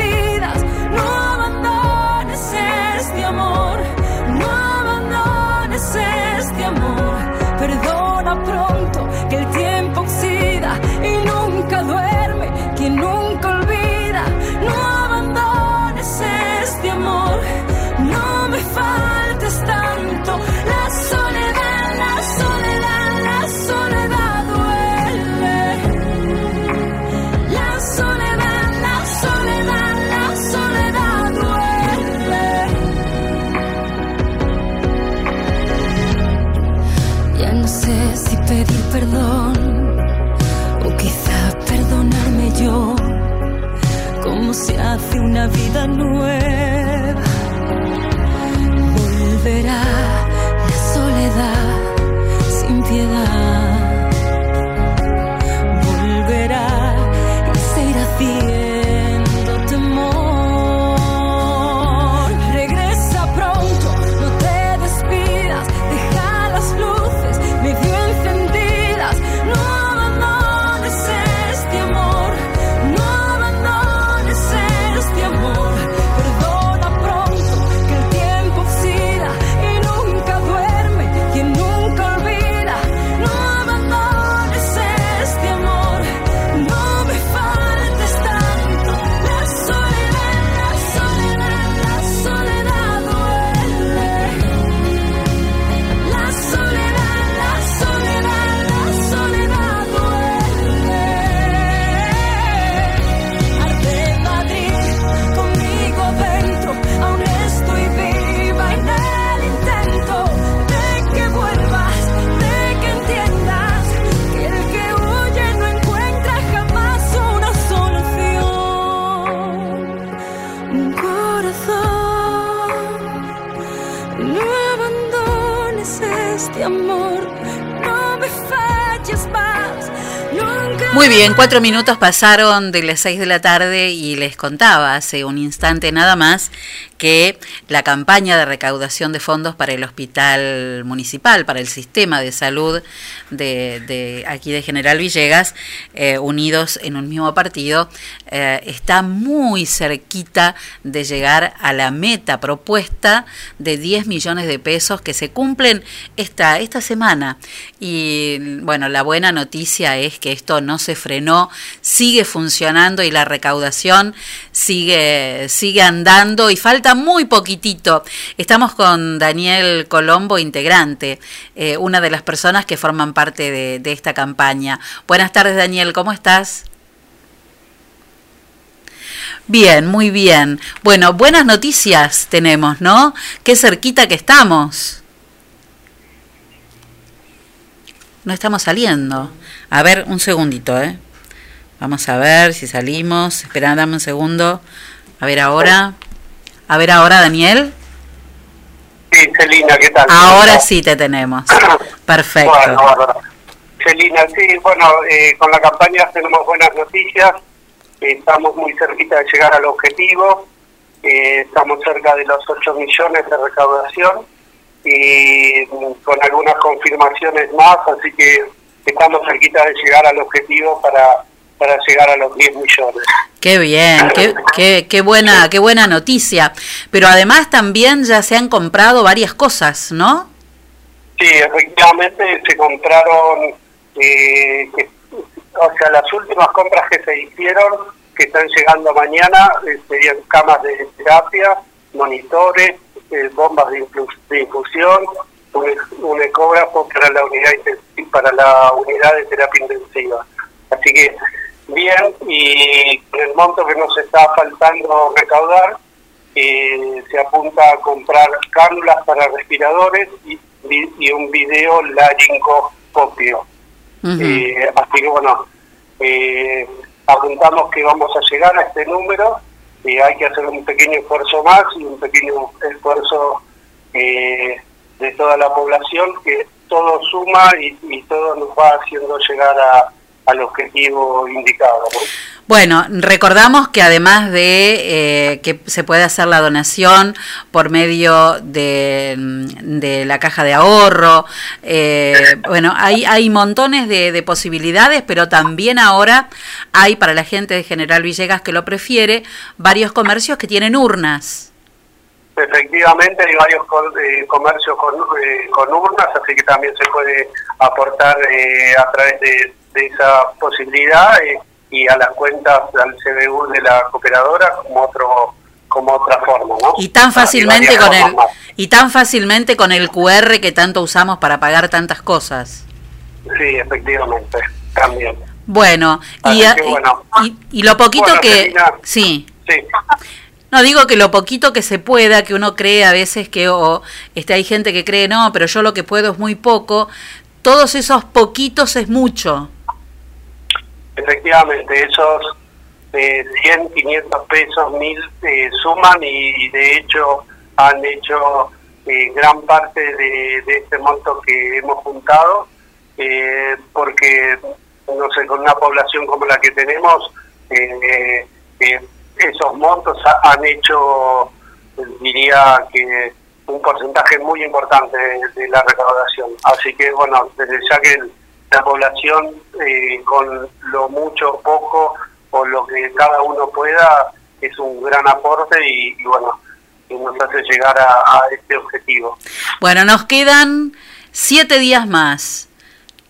cuatro minutos pasaron de las seis de la tarde y les contaba hace un instante nada más que la campaña de recaudación de fondos para el hospital municipal, para el sistema de salud de, de aquí de General Villegas, eh, unidos en un mismo partido, eh, está muy cerquita de llegar a la meta propuesta de 10 millones de pesos que se cumplen esta, esta semana. Y bueno, la buena noticia es que esto no se frenó, sigue funcionando y la recaudación sigue, sigue andando y falta muy poquitito. Estamos con Daniel Colombo, integrante, eh, una de las personas que forman parte de, de esta campaña. Buenas tardes, Daniel, ¿cómo estás? Bien, muy bien. Bueno, buenas noticias tenemos, ¿no? Qué cerquita que estamos. No estamos saliendo. A ver, un segundito, ¿eh? Vamos a ver si salimos. Esperá, dame un segundo. A ver ahora. A ver ahora, Daniel. Sí, Celina, ¿qué tal? Ahora sí te tenemos. Perfecto. Bueno. Celina, sí, bueno, eh, con la campaña tenemos buenas noticias. Estamos muy cerquita de llegar al objetivo. Eh, estamos cerca de los 8 millones de recaudación y con algunas confirmaciones más, así que estamos cerquita de llegar al objetivo para, para llegar a los 10 millones. Qué bien, qué, qué, qué buena, qué buena noticia. Pero además también ya se han comprado varias cosas, ¿no? Sí, efectivamente se compraron, eh, que- o sea, las últimas compras que se hicieron, que están llegando mañana, eh, serían camas de terapia, monitores, eh, bombas de, de infusión, un, un ecógrafo para la unidad para la unidad de terapia intensiva. Así que bien, y el monto que nos está faltando recaudar, eh, se apunta a comprar cánulas para respiradores y, y un video laringoscopio. Eh, así que bueno, eh, apuntamos que vamos a llegar a este número, eh, hay que hacer un pequeño esfuerzo más y un pequeño esfuerzo eh, de toda la población, que todo suma y, y todo nos va haciendo llegar a, al objetivo indicado. ¿no? Bueno, recordamos que además de eh, que se puede hacer la donación por medio de, mm, de la caja de ahorro, eh, bueno, hay, hay montones de, de posibilidades, pero también ahora hay para la gente de General Villegas que lo prefiere varios comercios que tienen urnas. Efectivamente, hay varios eh, comercios con, eh, con urnas, así que también se puede aportar eh, a través de, de esa posibilidad eh, y a las cuentas al CBU de la cooperadora como otro como otra forma, ¿no? Y tan fácilmente con el más. y tan fácilmente con el QR que tanto usamos para pagar tantas cosas. Sí, efectivamente, también. Bueno, y, que bueno. y, y lo poquito Bueno, que. Sí. No digo que lo poquito que se pueda, que uno cree a veces que o este hay gente que cree no, pero yo lo que puedo es muy poco. Todos esos poquitos es mucho. Efectivamente, esos eh, 100, 500 pesos, 1000 eh, suman y de hecho han hecho eh, gran parte de, este monto que hemos juntado, eh, porque, no sé, con una población como la que tenemos, esos montos ha- han hecho, diría que un porcentaje muy importante de, la recaudación. Así que, bueno, desde ya que la población, eh, con lo mucho poco, o lo que cada uno pueda, es un gran aporte y, bueno, nos hace llegar a, a este objetivo. Bueno, nos quedan siete días más.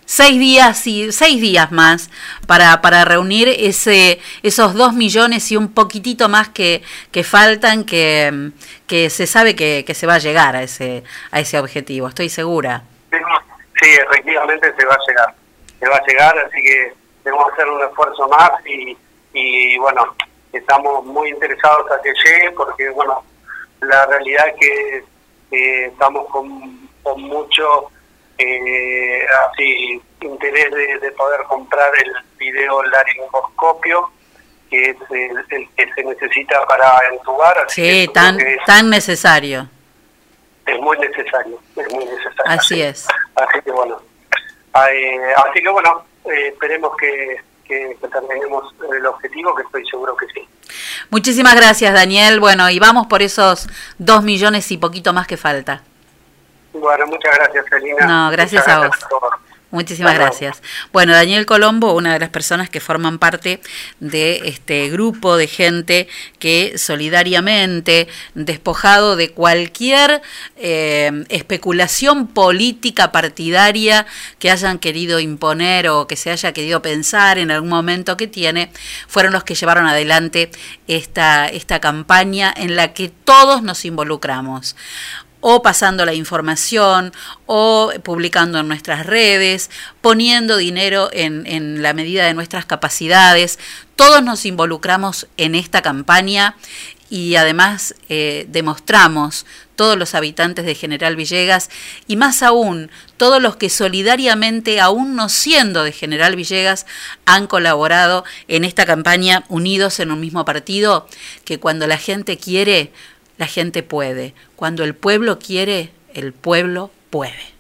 Seis días y seis días más para, para reunir ese, esos dos millones y un poquitito más que, que faltan, que, que se sabe que, que se va a llegar a ese, a ese objetivo, estoy segura. Sí, efectivamente se va a llegar. Se va a llegar, así que debemos hacer un esfuerzo más y, y bueno, estamos muy interesados a que llegue porque, bueno, la realidad es que eh, estamos con, con mucho eh, así interés de, de poder comprar el video laringoscopio que es el, el que se necesita para entubar. así Sí, tan, tan necesario. Es muy necesario, es muy necesario. Así es. Así que bueno, eh, así que bueno, eh, esperemos que, que, que terminemos el objetivo, que estoy seguro que sí. Muchísimas gracias, Daniel. Bueno, y vamos por esos dos millones y poquito más que falta. Bueno, muchas gracias, Celina. No, gracias a vos. todos. Muchísimas gracias. Bueno, Daniel Colombo, una de las personas que forman parte de este grupo de gente que solidariamente, despojado de cualquier eh, especulación política partidaria que hayan querido imponer o que se haya querido pensar en algún momento que tiene, fueron los que llevaron adelante esta, esta campaña en la que todos nos involucramos o pasando la información, o publicando en nuestras redes, poniendo dinero en, en, la medida de nuestras capacidades. Todos nos involucramos en esta campaña y además eh, demostramos todos los habitantes de General Villegas y más aún todos los que solidariamente, aún no siendo de General Villegas, han colaborado en esta campaña unidos en un mismo partido, que cuando la gente quiere, la gente puede. Cuando el pueblo quiere, el pueblo puede.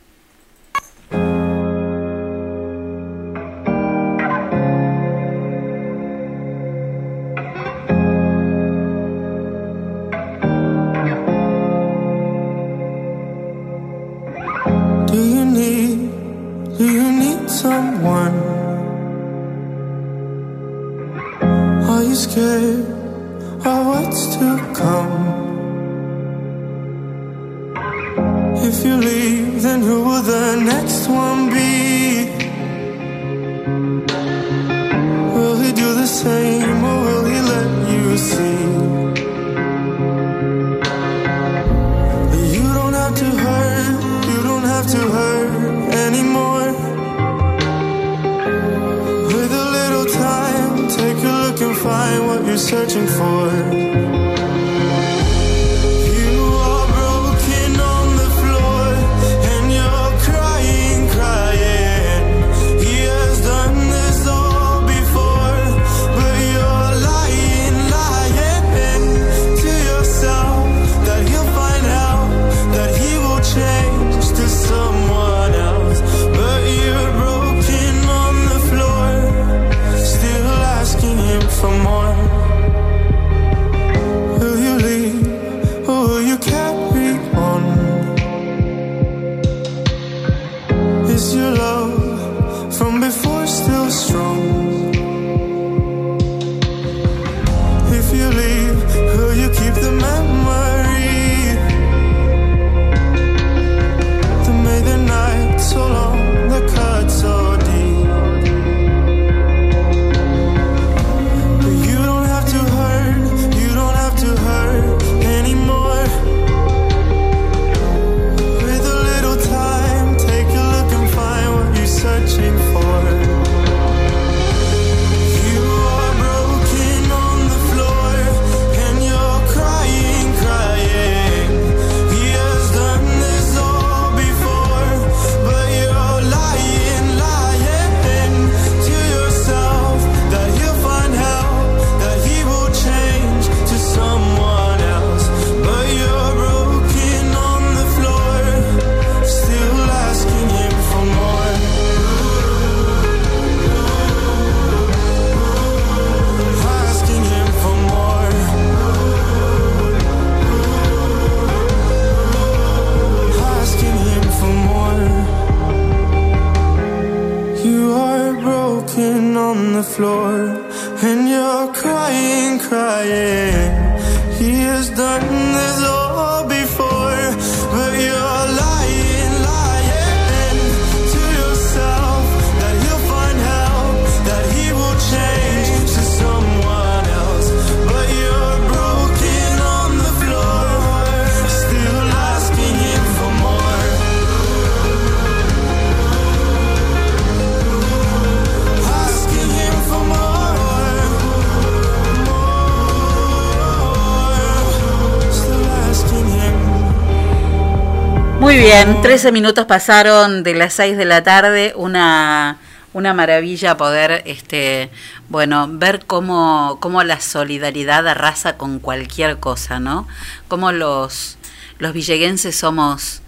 Bien, 13 minutos pasaron de las 6 de la tarde, una, una maravilla poder, este, bueno, ver cómo, cómo la solidaridad arrasa con cualquier cosa, ¿no? Cómo los, los villeguenses somos,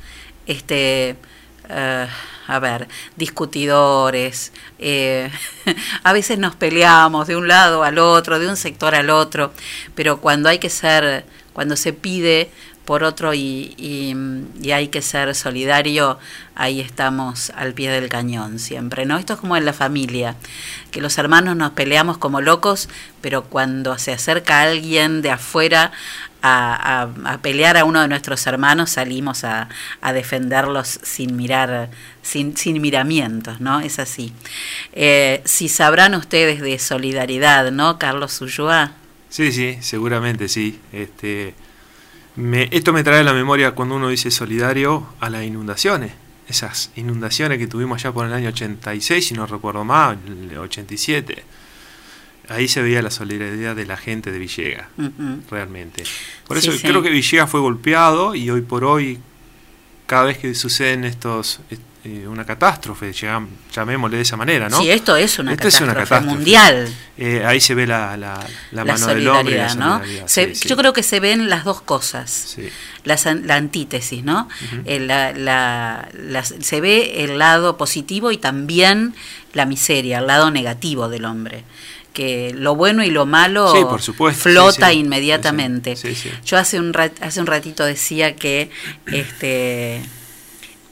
este, eh, a ver, discutidores, eh, a veces nos peleamos de un lado al otro, de un sector al otro, pero cuando hay que ser, cuando se pide por otro y, y, y hay que ser solidario, ahí estamos al pie del cañón siempre, ¿no? Esto es como en la familia, que los hermanos nos peleamos como locos, pero cuando se acerca alguien de afuera a, a, pelear a uno de nuestros hermanos, salimos a, a defenderlos sin mirar, sin, sin miramientos, ¿no? Es así. Eh, si sabrán ustedes de solidaridad, ¿no, Carlos Ulloa? Sí, sí, seguramente sí. Este, me, esto me trae a la memoria cuando uno dice solidario a las inundaciones. Esas inundaciones que tuvimos allá por el año 86, si no recuerdo mal, el 87. ahí se veía la solidaridad de la gente de Villegas, realmente. Por eso sí. creo que Villegas fue golpeado y hoy por hoy, cada vez que suceden estos, eh, una catástrofe, llegam- llamémosle de esa manera, ¿no? Sí, esto es una Esto es una catástrofe mundial. Eh, ahí se ve la, la, la La, mano del hombre. y la ¿no? solidaridad, Se- sí, sí. Yo creo que se ven las dos cosas. Sí. Las la antítesis, ¿no? Eh, la- se ve el lado positivo y también la miseria, el lado negativo del hombre. Que lo bueno y lo malo Sí, por supuesto, flota sí, sí, inmediatamente. Yo hace un, rat- hace un ratito decía que este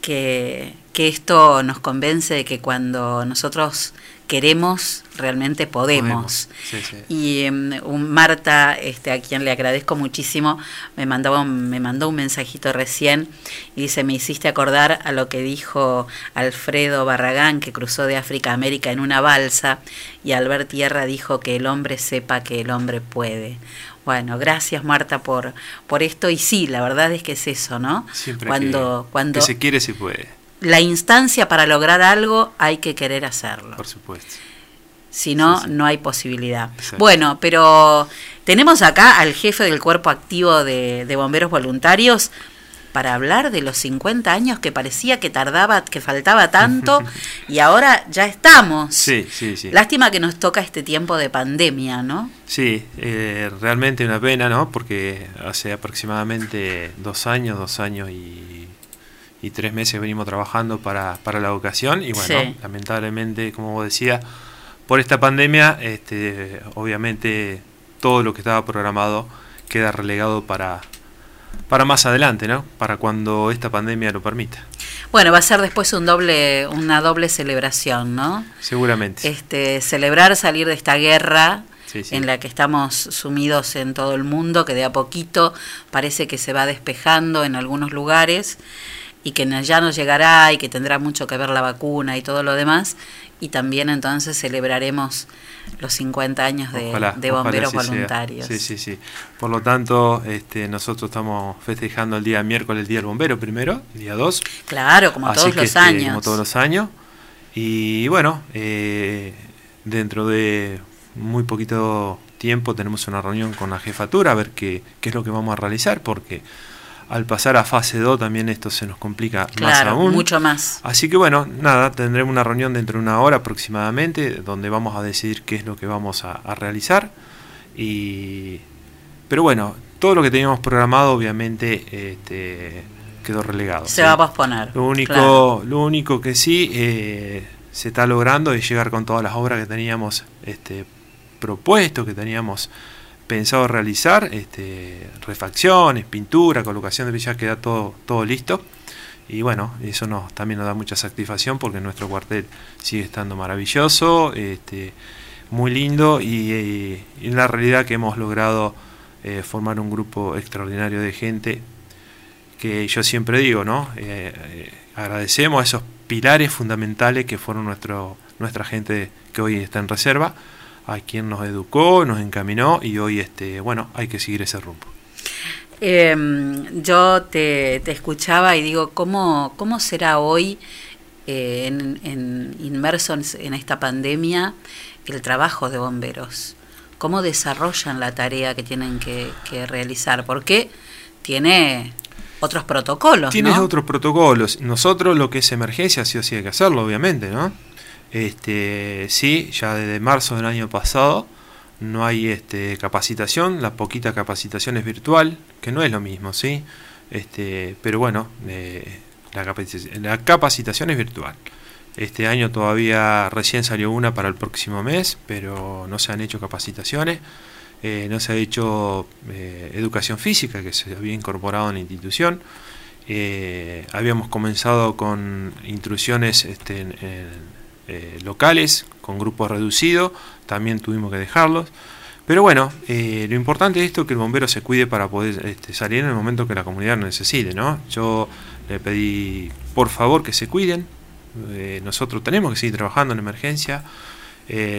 que, que esto nos convence de que cuando nosotros queremos, realmente podemos. Sí, sí. Y un Marta, este, a quien le agradezco muchísimo, me mandó, me mandó un mensajito recién y dice, me hiciste acordar a lo que dijo Alfredo Barragán, que cruzó de África a América en una balsa, y al ver tierra dijo que el hombre sepa que el hombre puede. Bueno, gracias Marta por, por esto. Y sí, la verdad es que es eso, ¿no? Siempre cuando que, cuando que se quiere, se puede, la instancia para lograr algo hay que querer hacerlo. por supuesto. Si no, no hay posibilidad. Exacto. Bueno, pero tenemos acá al jefe del cuerpo activo de, de bomberos voluntarios para hablar de los 50 años que parecía que tardaba, que faltaba tanto y ahora ya estamos. Sí, sí, sí. Lástima que nos toca este tiempo de pandemia, ¿no? Sí, eh, realmente una pena, ¿no? Porque hace aproximadamente dos años, dos años y, y tres meses venimos trabajando para, para la educación y bueno, Sí. lamentablemente, como vos decías, por esta pandemia, este, obviamente todo lo que estaba programado queda relegado para, para más adelante, ¿no? Para cuando esta pandemia lo permita, Bueno, va a ser después un doble, una doble celebración, ¿no? seguramente. Este, celebrar salir de esta guerra Sí, sí. en la que estamos sumidos en todo el mundo, que de a poquito parece que se va despejando en algunos lugares y que ya nos llegará y que tendrá mucho que ver la vacuna y todo lo demás. Y también entonces celebraremos los 50 años de, Ojalá, de ojalá bomberos sea. voluntarios. Sí, sí, sí. Por lo tanto, este, nosotros estamos festejando el día miércoles, el Día del Bombero primero, el día 2. Claro, como Así todos que, los este, años. Como todos los años. Y bueno, eh, dentro de muy poquito tiempo tenemos una reunión con la jefatura a ver qué, qué es lo que vamos a realizar, porque al pasar a fase 2 también esto se nos complica más aún. mucho más. Así que bueno, nada, tendremos una reunión dentro de una hora aproximadamente, donde vamos a decidir qué es lo que vamos a, a realizar. Y, pero bueno, todo lo que teníamos programado obviamente este, quedó relegado. Se ¿sí? va a posponer. Lo único, claro. lo único que sí eh, se está logrando es llegar con todas las obras que teníamos este, propuesto, que teníamos pensado realizar, este, refacciones, pintura, colocación de villas, queda todo, todo listo. Y bueno, eso nos, también nos da mucha satisfacción porque nuestro cuartel sigue estando maravilloso, este, muy lindo y, eh, y la realidad que hemos logrado eh, formar un grupo extraordinario de gente que yo siempre digo, ¿no? Eh, agradecemos a esos pilares fundamentales que fueron nuestro, nuestra gente que hoy está en reserva, a quien nos educó, nos encaminó y hoy, este, bueno, hay que seguir ese rumbo. Eh, yo te, te escuchaba y digo, ¿cómo, cómo será hoy, eh, en, en- inmerso en, en esta pandemia, el trabajo de bomberos? ¿Cómo desarrollan la tarea que tienen que, que realizar? Porque tiene otros protocolos, Tienes ¿no? otros protocolos. Nosotros lo que es emergencia sí o sí hay que hacerlo, obviamente, ¿no? Este, sí, ya desde marzo del año pasado no hay este, capacitación, la poquita capacitación es virtual, que no es lo mismo, ¿sí? Este, pero bueno, eh, la, capacitación, es virtual. Este año todavía recién salió una para el próximo mes, pero no se han hecho capacitaciones, eh, no se ha hecho eh, educación física que se había incorporado en la institución. Habíamos comenzado con intrusiones este, en- en, eh, locales, con grupos reducidos, también tuvimos que dejarlos. Pero bueno, eh, lo importante de esto es que el bombero se cuide para poder este, salir en el momento que la comunidad lo necesite. ¿no? Yo le pedí por favor que se cuiden. Eh, nosotros tenemos que seguir trabajando en emergencia.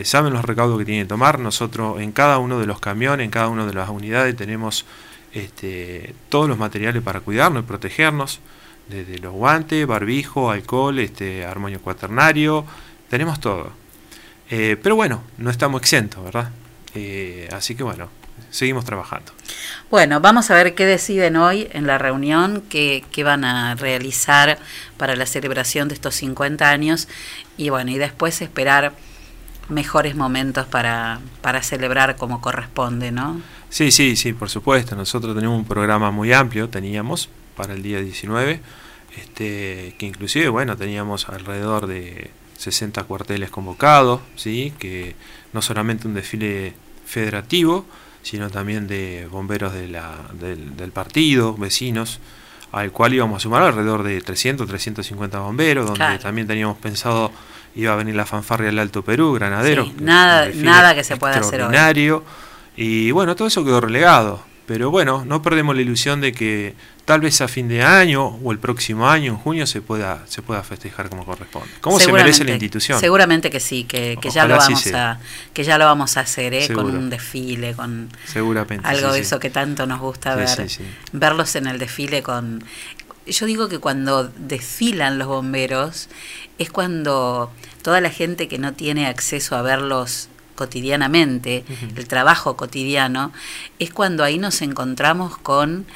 Saben los recaudos que tienen que tomar. Nosotros en cada uno de los camiones, en cada una de las unidades tenemos este, todos los materiales para cuidarnos y protegernos. Desde los guantes, barbijo, alcohol, este, armonio cuaternario, tenemos todo. Eh, pero bueno, no estamos exentos, ¿verdad? Eh, así que bueno, seguimos trabajando. Bueno, vamos a ver qué deciden hoy en la reunión, qué, qué van a realizar para la celebración de estos 50 años y bueno, y después esperar mejores momentos para, para celebrar como corresponde, ¿no? Sí, sí, sí, por supuesto. Nosotros tenemos un programa muy amplio, teníamos para el día 19, este, que inclusive, bueno, teníamos alrededor de 60 cuarteles convocados, ¿sí? que no solamente un desfile federativo, sino también de bomberos de la, del, del partido, vecinos, al cual íbamos a sumar alrededor de 300, 350 bomberos, donde Claro. también teníamos pensado iba a venir la fanfarria del Alto Perú, Granaderos. Sí, nada- nada que se pueda hacer hoy. Y bueno, todo eso quedó relegado. Pero bueno, no perdemos la ilusión de que tal vez a fin de año o el próximo año, en junio, se pueda, se pueda festejar como corresponde. ¿Cómo se merece la institución? Seguramente que sí, que, que ya lo vamos a que ya lo vamos a hacer, ¿eh? con un desfile, con Seguramente. algo sí, de sí. eso que tanto nos gusta ver, verlos en el desfile con yo digo que cuando desfilan los bomberos es cuando toda la gente que no tiene acceso a verlos cotidianamente, el trabajo cotidiano, es cuando ahí nos encontramos con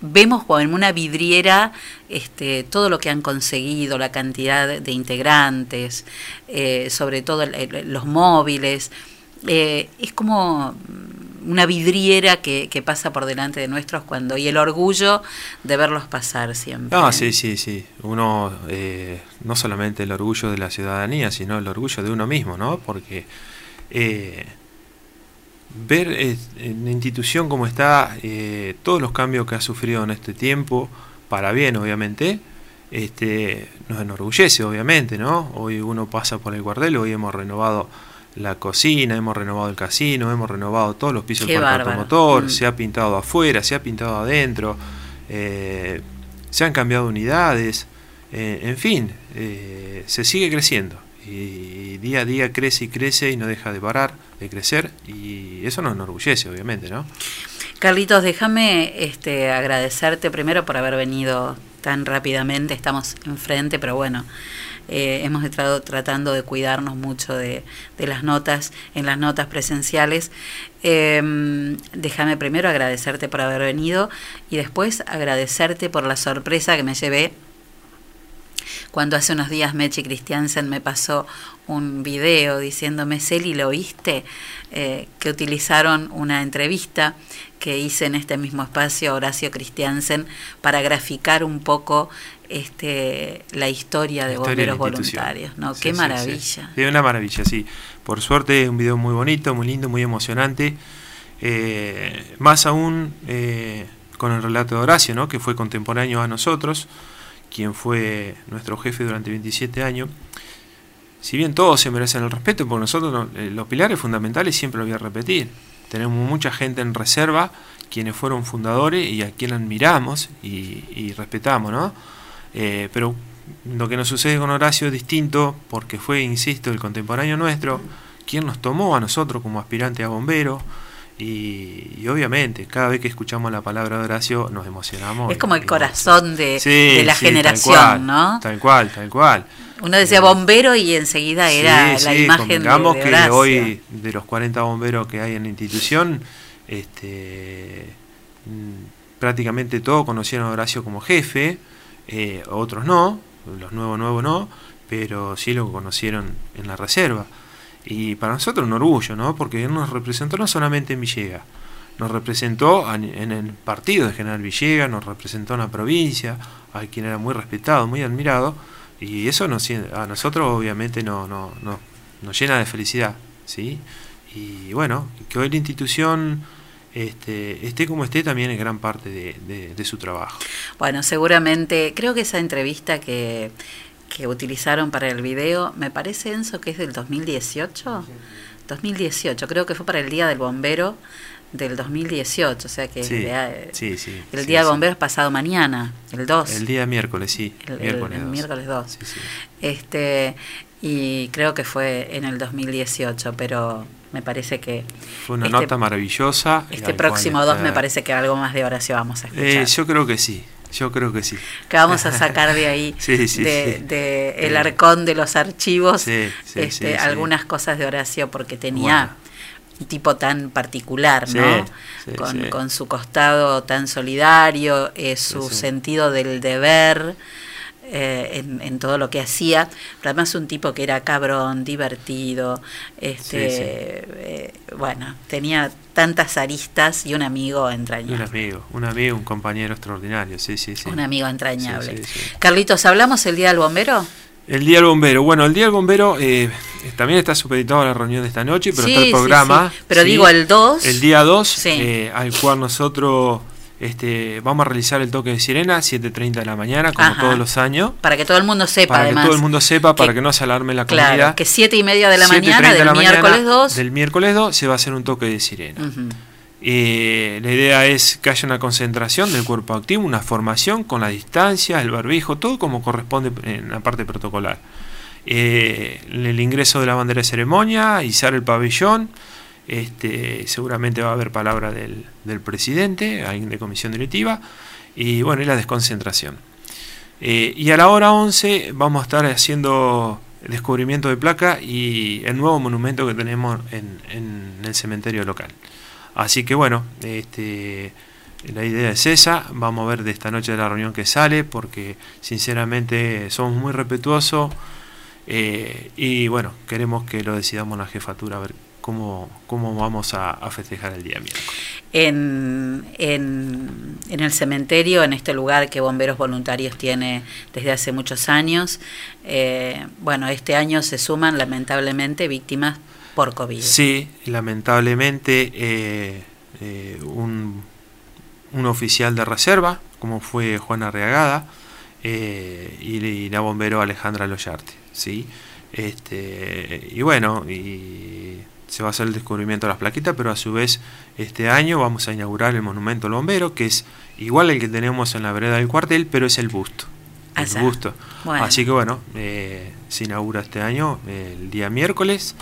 vemos como en una vidriera este, todo lo que han conseguido, la cantidad de integrantes, eh, sobre todo el- los móviles. Eh, es como una vidriera que, que pasa por delante de nuestros cuando y el orgullo de verlos pasar siempre. No, sí, sí, sí. Uno, eh, no solamente el orgullo de la ciudadanía, sino el orgullo de uno mismo, ¿no? Porque eh, ver eh, en la institución como está, eh, todos los cambios que ha sufrido en este tiempo, para bien, obviamente, este, nos enorgullece, obviamente, ¿no? Hoy uno pasa por el cuartel, hoy hemos renovado la cocina, hemos renovado el casino, hemos renovado todos los pisos Qué del parque automotor, Mm. se ha pintado afuera, se ha pintado adentro, eh, se han cambiado unidades, en fin, se sigue creciendo y día a día crece y crece y no deja de parar, de crecer y eso nos enorgullece, obviamente, ¿no? Carlitos, déjame este, agradecerte primero por haber venido tan rápidamente. Estamos enfrente, pero bueno, eh, hemos estado tratando de cuidarnos mucho de, de las notas, en las notas presenciales. Eh, déjame primero agradecerte por haber venido y después agradecerte por la sorpresa que me llevé cuando hace unos días Mechi Christiansen me pasó un video diciéndome, Celi, ¿lo oíste? Eh, que utilizaron una entrevista que hice en este mismo espacio a Horacio Christiansen para graficar un poco este la historia de La historia bomberos voluntarios. ¿no? Sí, Qué sí, maravilla. Sí, Sí, una maravilla, sí. Por suerte, un video muy bonito, muy lindo, muy emocionante. Eh, más aún eh, con el relato de Horacio, ¿no? que fue contemporáneo a nosotros, quien fue nuestro jefe durante 27 años. Si bien todos se merecen el respeto, porque nosotros no- eh, los pilares fundamentales siempre lo voy a repetir. Tenemos mucha gente en reserva, quienes fueron fundadores y a quien admiramos y, y respetamos, ¿no? Eh, pero lo que nos sucede con Horacio es distinto porque fue, insisto, el contemporáneo nuestro, quien nos tomó a nosotros como aspirante a bombero. Y, y obviamente, cada vez que escuchamos la palabra de Horacio nos emocionamos. Es como el corazón de, Sí, de la sí, tal generación, cual, ¿no? Tal cual, tal cual. Uno decía bombero y enseguida era Sí, la imagen de, de que Horacio. hoy de los 40 bomberos que hay en la institución, este, mm, prácticamente todos conocieron a Horacio como jefe, eh, otros no, los nuevos nuevos no, pero sí lo conocieron en la reserva. Y para nosotros un orgullo, ¿no? Porque él nos representó no solamente en Villegas, nos representó en el partido de General Villegas, nos representó en la provincia, a quien era muy respetado, muy admirado, y eso nos, a nosotros obviamente no, no, no- nos llena de felicidad, ¿sí? Y bueno, que hoy la institución este, esté como esté también es gran parte de su trabajo. Bueno, seguramente, creo que esa entrevista que, que utilizaron para el video, me parece, Enzo, que es del 2018. 2018, creo que fue para el Día del Bombero del 2018, o sea que Sí, de- sí, sí, el Día del. Bombero es pasado mañana, el 2. El día miércoles, sí. El- el- miércoles el dos. miércoles 2. Sí, sí. Este, y creo que fue en el 2018, pero me parece que Fue una este- nota maravillosa. este próximo cual 2 está- me parece que algo más de Horacio vamos a escuchar. Eh, yo creo que sí. Yo creo que sí. Que vamos a sacar de ahí, Sí, sí, de, sí. de el arcón de los archivos, este, algunas cosas de Horacio, porque tenía Bueno. un tipo tan particular, ¿no? con, con su costado tan solidario, eh, su sentido del deber. Eh, en, en todo lo que hacía, pero además un tipo que era cabrón, divertido, este, Sí, sí. eh, bueno, tenía tantas aristas y un amigo Un entrañable. amigo, un amigo, un compañero extraordinario, sí, sí, sí. Un amigo entrañable. Sí. Carlitos, ¿hablamos el día del bombero? El Día del Bombero. Bueno, el Día del Bombero eh, también está supeditado a la reunión de esta noche, pero Sí, está el programa. sí. Pero digo, el 2. El día 2, Sí. eh, al cual nosotros este, vamos a realizar el toque de sirena, 7.30 de la mañana, como Ajá. todos los años. Para que todo el mundo sepa, Para además. que todo el mundo sepa, para que no se alarme la comunidad. Claro, que siete y media de la 7:30 mañana de del la mañana miércoles 2. Del miércoles 2 se va a hacer un toque de sirena. Eh, la idea es que haya una concentración del cuerpo activo, una formación con la distancia, el barbijo, todo como corresponde en la parte protocolar. Eh, el ingreso de la bandera de ceremonia, izar el pabellón, este, seguramente va a haber palabra del, presidente, alguien de comisión directiva, y bueno, la desconcentración. Eh, y a la hora 11 vamos a estar haciendo descubrimiento de placa y el nuevo monumento que tenemos en, en el cementerio local. Así que bueno, este, la idea es esa, vamos a ver de esta noche de la reunión que sale, porque sinceramente somos muy respetuosos eh, y bueno, queremos que lo decidamos la jefatura, a ver cómo, cómo vamos a, a festejar el día miércoles. En, en, en el cementerio, en este lugar que Bomberos Voluntarios tiene desde hace muchos años, eh, bueno, este año se suman lamentablemente víctimas por COVID. Sí, lamentablemente eh, eh, un, un oficial de reserva, como fue Juan Arriagada, y, y la bombero Alejandra Loyarte, ¿sí? Este, y bueno, y se va a hacer el descubrimiento de las plaquitas, pero a su vez este año vamos a inaugurar el monumento al bombero, que es igual al que tenemos en la vereda del cuartel, pero es el busto. El busto. Bueno. Así que bueno, eh, se inaugura este año eh, el día miércoles,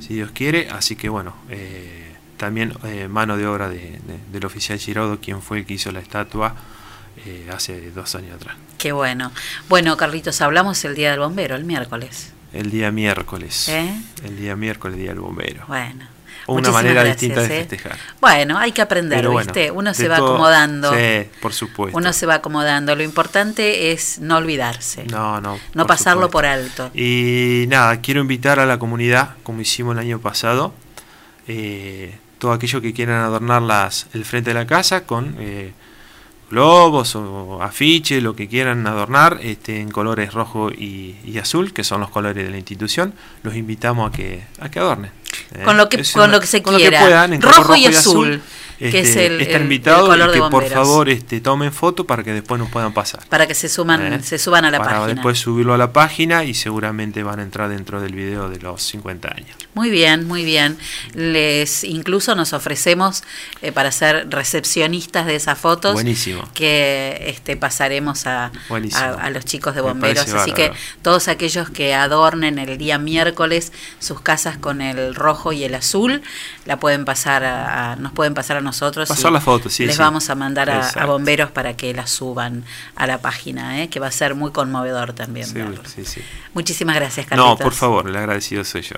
si Dios quiere. Así que bueno, eh, también eh, mano de obra de- de- del oficial Giraudo, quien fue el que hizo la estatua eh, hace dos años atrás. Qué bueno. Bueno, Carlitos, hablamos el día del bombero, el miércoles. El día miércoles. ¿Eh? El día miércoles, día del bombero. Bueno. Una Muchísimas manera gracias, distinta de ¿eh? festejar. Bueno, hay que aprender, bueno, ¿viste? Uno se va todo- acomodando. Sí, por supuesto. Uno se va acomodando. Lo importante es no olvidarse. No, no. No por pasarlo supuesto. por alto. Y nada, quiero invitar a la comunidad, como hicimos el año pasado, eh, todo aquello que quieran adornar las, el frente de la casa con eh, globos o afiches, lo que quieran adornar, este, en colores rojo y, y azul, que son los colores de la institución, los invitamos a que, a que adornen. eh. Con lo que- Es con una- lo que se con quiera. puedan, en Rojo color y azul, que Este, es el- están el- invitados el color y de que por favor este, tomen foto para que después nos puedan pasar. Para que se suman, ¿eh? se suban a la para página. después subirlo a la página y seguramente van a entrar dentro del video de los 50 años. Muy bien, muy bien. Les incluso nos ofrecemos eh, para ser recepcionistas de esas fotos. Buenísimo. Que este, pasaremos a, a, a los chicos de bomberos. Así que todos aquellos que adornen el día miércoles sus casas con el rojo y el azul, la pueden pasar a, a- nos pueden pasar a nosotros. Pasar las fotos, sí, Les sí. vamos a mandar a, bomberos para que las suban a la página, ¿eh? que va a ser muy conmovedor también. Sí, sí. Muchísimas gracias, Carlitos. No, por favor, el agradecido soy yo.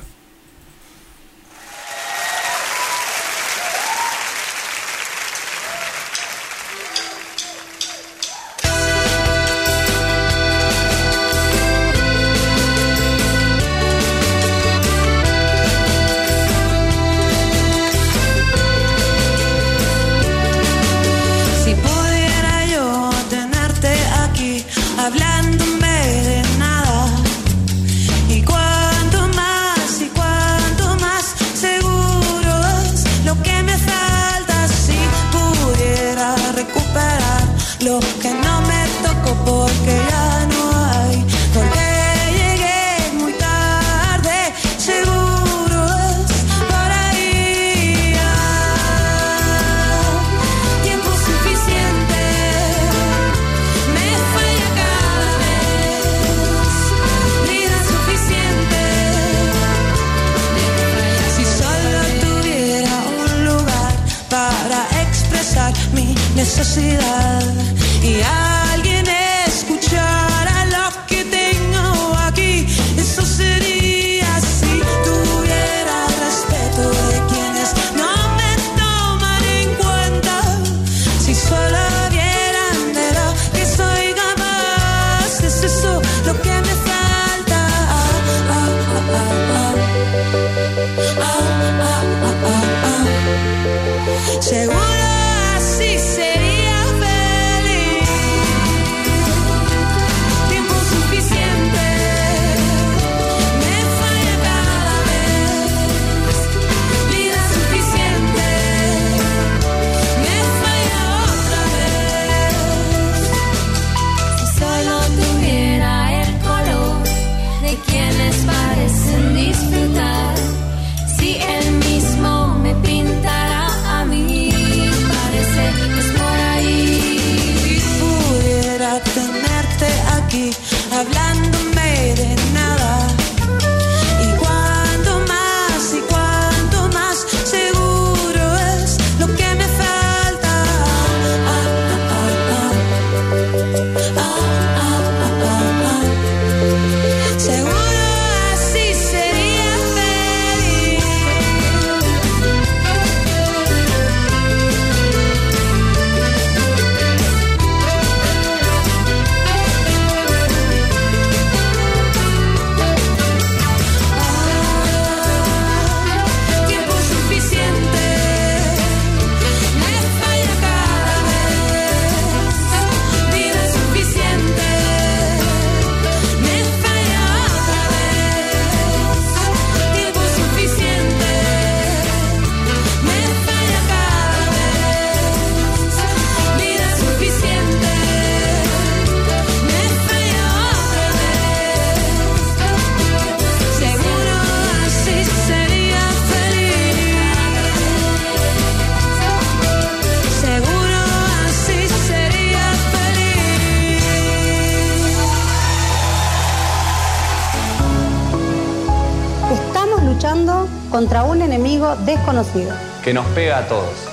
Desconocido, que nos pega a todos.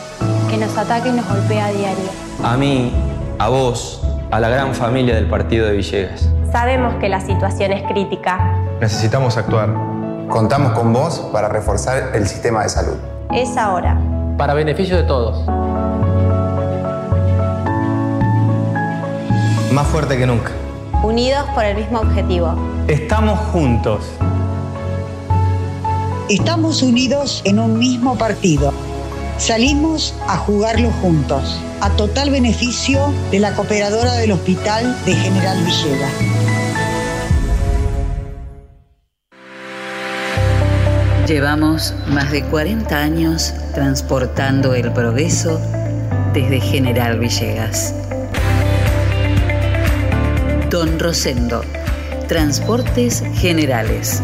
que nos ataca y nos golpea a diario. A mí, a vos, a la gran familia del partido de Villegas. Sabemos que la situación es crítica. Necesitamos actuar. Contamos con vos para reforzar el sistema de salud. Es ahora. Para beneficio de todos. Más fuerte que nunca. Unidos por el mismo objetivo. Estamos juntos. Estamos unidos en un mismo partido. Salimos a jugarlo juntos, a total beneficio de la cooperadora del Hospital de General Villegas. Llevamos más de 40 años transportando el progreso desde General Villegas. Don Rosendo, Transportes Generales.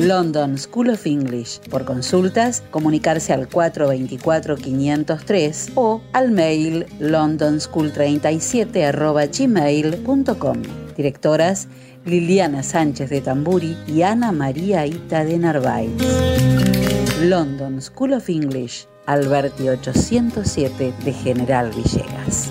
London School of English. Por consultas, comunicarse al 424-503 o al mail londonschool37 Directoras Liliana Sánchez de Tamburi y Ana María Ita de Narváez. London School of English, Alberti 807 de General Villegas.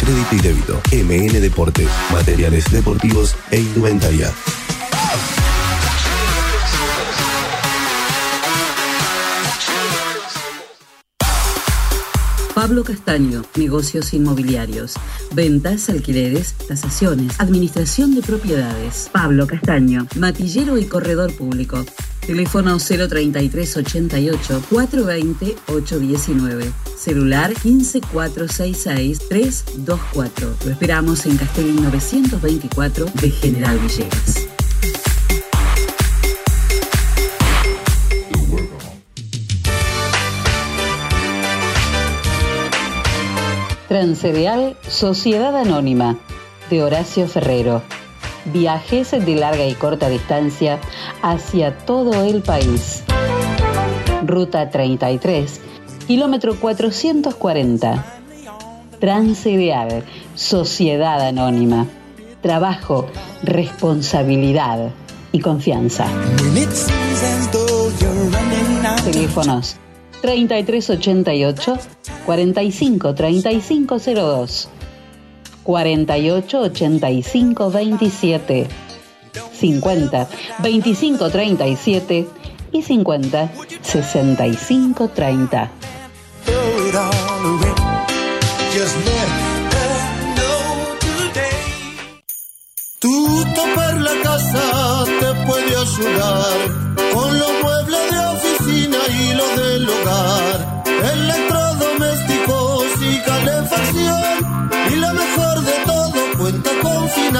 crédito y débito. MN Deportes, materiales deportivos e indumentaria. Pablo Castaño, negocios inmobiliarios, ventas, alquileres, tasaciones, administración de propiedades. Pablo Castaño, matillero y corredor público. Teléfono 033 88 420 819. Celular 15466 324. Lo esperamos en Castelli 924 de General Villegas. Transcereal Sociedad Anónima de Horacio Ferrero. Viajes de larga y corta distancia hacia todo el país. Ruta 33, kilómetro 440. Transcereal Sociedad Anónima. trabajo, responsabilidad y confianza. Teléfonos 3388 45 3502 48 85 27 50 25 37 y 50 65 30. throw it all away. Just let her know today. Tu topar la casa te puede ayudar con los muebles de oficina y los del hogar,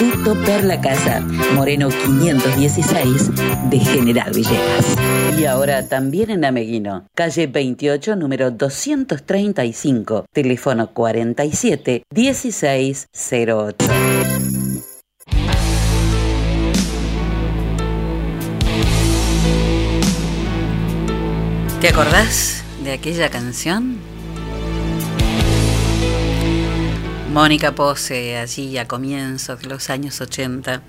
Instituto Perla Casa, Moreno 516 de General Villegas. Y ahora también en Ameguino, calle 28, número 235, teléfono 47 1608. ¿Te acordás de aquella canción? Mónica Pose, allí a comienzos de los años 80,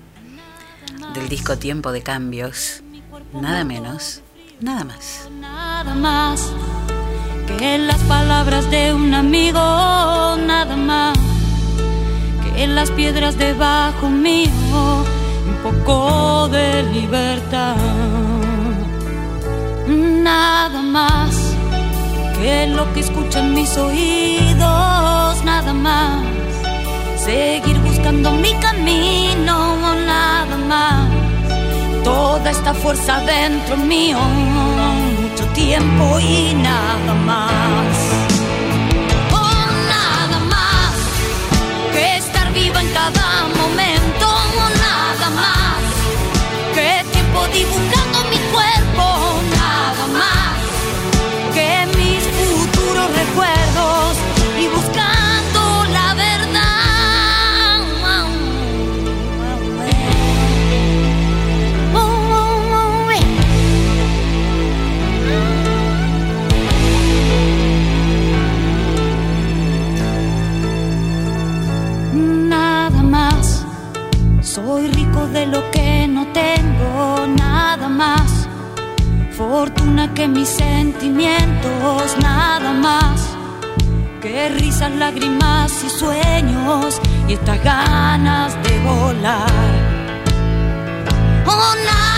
del disco Tiempo de Cambios, nada menos, nada más. Nada más que las palabras de un amigo, nada más que las piedras debajo mío, un poco de libertad. Nada más que lo que escuchan mis oídos, nada más. Seguir buscando mi camino, nada más. Toda esta fuerza dentro mío, mucho tiempo y nada más. Oh, nada más que estar viva en cada momento, nada más que tiempo dibujando mi cuerpo, lo que no tengo, nada más. Fortuna que mis sentimientos, nada más. Que risas, lágrimas y sueños y estas ganas de volar. Oh, nada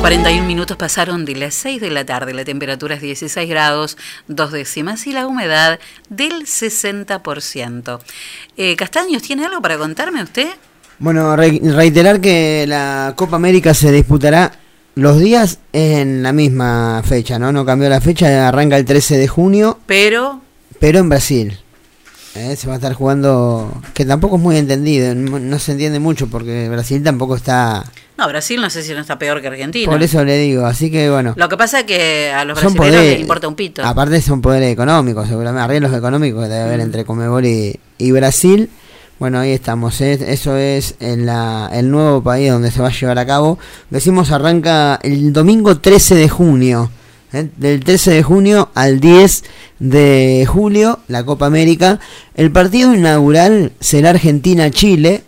41 minutos pasaron de las 6 de la tarde, la temperatura es 16 grados, dos décimas y la humedad del 60%. Eh, Castaños, ¿tiene algo para contarme usted? Bueno, re- reiterar que la Copa América se disputará los días en la misma fecha, ¿no? No cambió la fecha, arranca el 13 de junio, Pero pero en Brasil. Eh, se va a estar jugando, que tampoco es muy entendido, no, no se entiende mucho porque Brasil tampoco está... no, Brasil no sé si no está peor que Argentina. Por eso le digo, así que bueno. Lo que pasa es que a los Son brasileños poderes- les importa un pito. Aparte son poderes económicos, seguramente, arreglos económicos que debe haber Mm. entre Comebol y, y Brasil. Bueno, ahí estamos. ¿eh? Eso es en la, el nuevo país donde se va a llevar a cabo. Decimos arranca el domingo 13 de junio. ¿Eh? Del 13 de junio al 10 de julio, la Copa América. El partido inaugural será Argentina-Chile.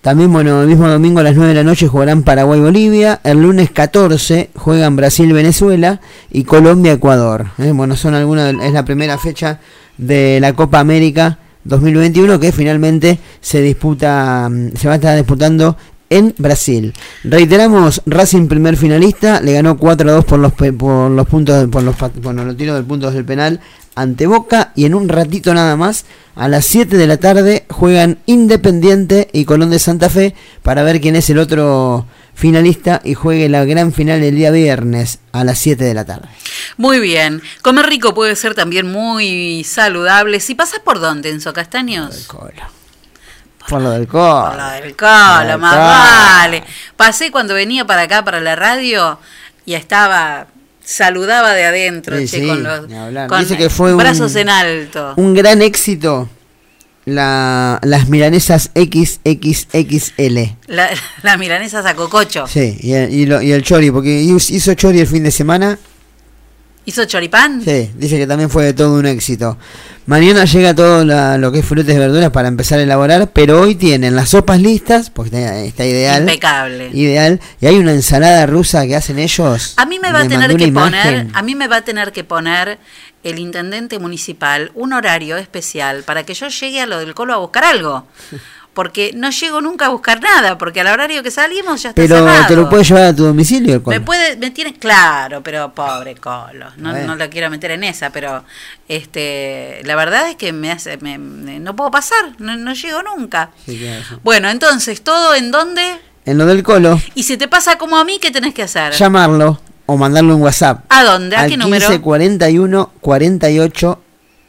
También, bueno, el mismo domingo a las 9 de la noche jugarán Paraguay-Bolivia. El lunes 14 juegan Brasil-Venezuela y Colombia-Ecuador. ¿eh? Bueno, son algunas, es la primera fecha de la Copa América 2021 que finalmente se disputa, mm, se va a estar disputando en Brasil. Reiteramos, Racing primer finalista, le ganó 4 a 2 por los, por los puntos, por los, bueno, los tiros de puntos del penal ante Boca y en un ratito nada más, a las 7 de la tarde, juegan Independiente y Colón de Santa Fe para ver quién es el otro finalista y juegue la gran final el día viernes a las 7 de la tarde. Muy bien. Comer rico puede ser también muy saludable. Si pasas por dónde, Enzo Castaños? Por lo del colo. Por lo del colo, más vale. Pasé cuando venía para acá, para la radio, y estaba, saludaba de adentro, Sí, che, sí, con los con Dice que fue un- brazos en alto. Un gran éxito la, las milanesas XXXL. La, las milanesas a cococho. Sí, y el, y lo- y el chori, porque hizo chori el fin de semana. ¿Hizo choripán? Sí, dice que también fue todo un éxito. Mañana llega todo la- lo que es frutas y verduras para empezar a elaborar, pero hoy tienen las sopas listas, porque está, ideal. Impecable. Ideal. Y hay una ensalada rusa que hacen ellos. A mí me va a tener que poner, a mí me va a tener que poner el intendente municipal un horario especial para que yo llegue a lo del colo a buscar algo. Porque no llego nunca a buscar nada, porque al horario que salimos ya está Pero cerrado. te lo puedes llevar a tu domicilio el Me colo? puede, me tiene, claro, pero pobre Colo, no, no lo quiero meter en esa, pero este, la verdad es que me hace, me- me- no puedo pasar, no, no llego nunca. Sí, claro, sí. Bueno, entonces, ¿todo en dónde? En lo del colo, Y si te pasa como a mí, ¿qué tenés que hacer? llamarlo o mandarle un WhatsApp. ¿A dónde? ¿A al qué número? 15 41 48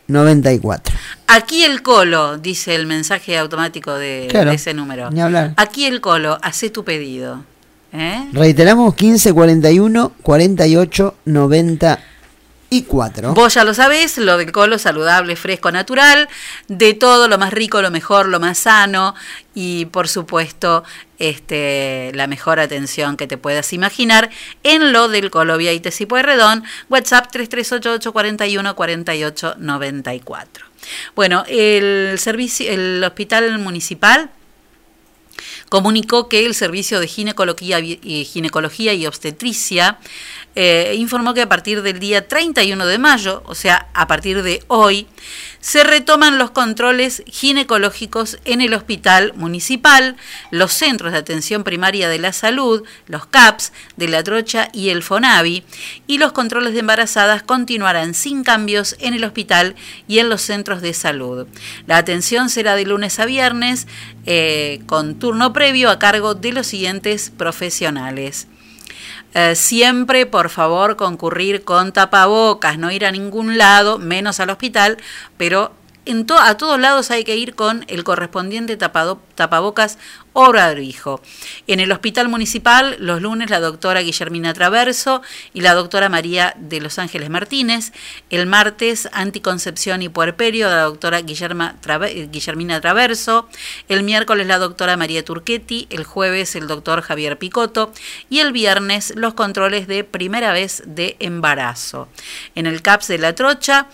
94. Aquí el colo, dice el mensaje automático de, Claro, de ese número. ni hablar. Aquí el colo, hace tu pedido. ¿Eh? Reiteramos 15 41 48 94. Vos ya lo sabés, lo del colo saludable, fresco, natural, de todo lo más rico, lo mejor, lo más sano y por supuesto este, la mejor atención que te puedas imaginar en lo del colo Vía y Pueyrredón, WhatsApp 3388414894. Bueno, el servicio, el hospital municipal comunicó que el servicio de ginecología y, ginecología y obstetricia eh, informó que a partir del día 31 de mayo, o sea, a partir de hoy, se retoman los controles ginecológicos en el hospital municipal, los centros de atención primaria de la salud, los CAPS de la Trocha y el FONAVI, y los controles de embarazadas continuarán sin cambios en el hospital y en los centros de salud. La atención será de lunes a viernes eh, con turno previo a cargo de los siguientes profesionales. Eh, siempre, por favor, concurrir con tapabocas, no ir a ningún lado, menos al hospital, pero a todos lados hay que ir con el correspondiente tapado- tapabocas o barbijo. En el hospital municipal, los lunes, la doctora Guillermina Traverso y la doctora María de Los Ángeles Martínez. El martes, anticoncepción y puerperio, la doctora Guillerma Guillermina Traverso. El miércoles, la doctora María Turchetti. El jueves, el doctor Javier Picotto. Y el viernes, los controles de primera vez de embarazo. En el CAPS de la Trocha,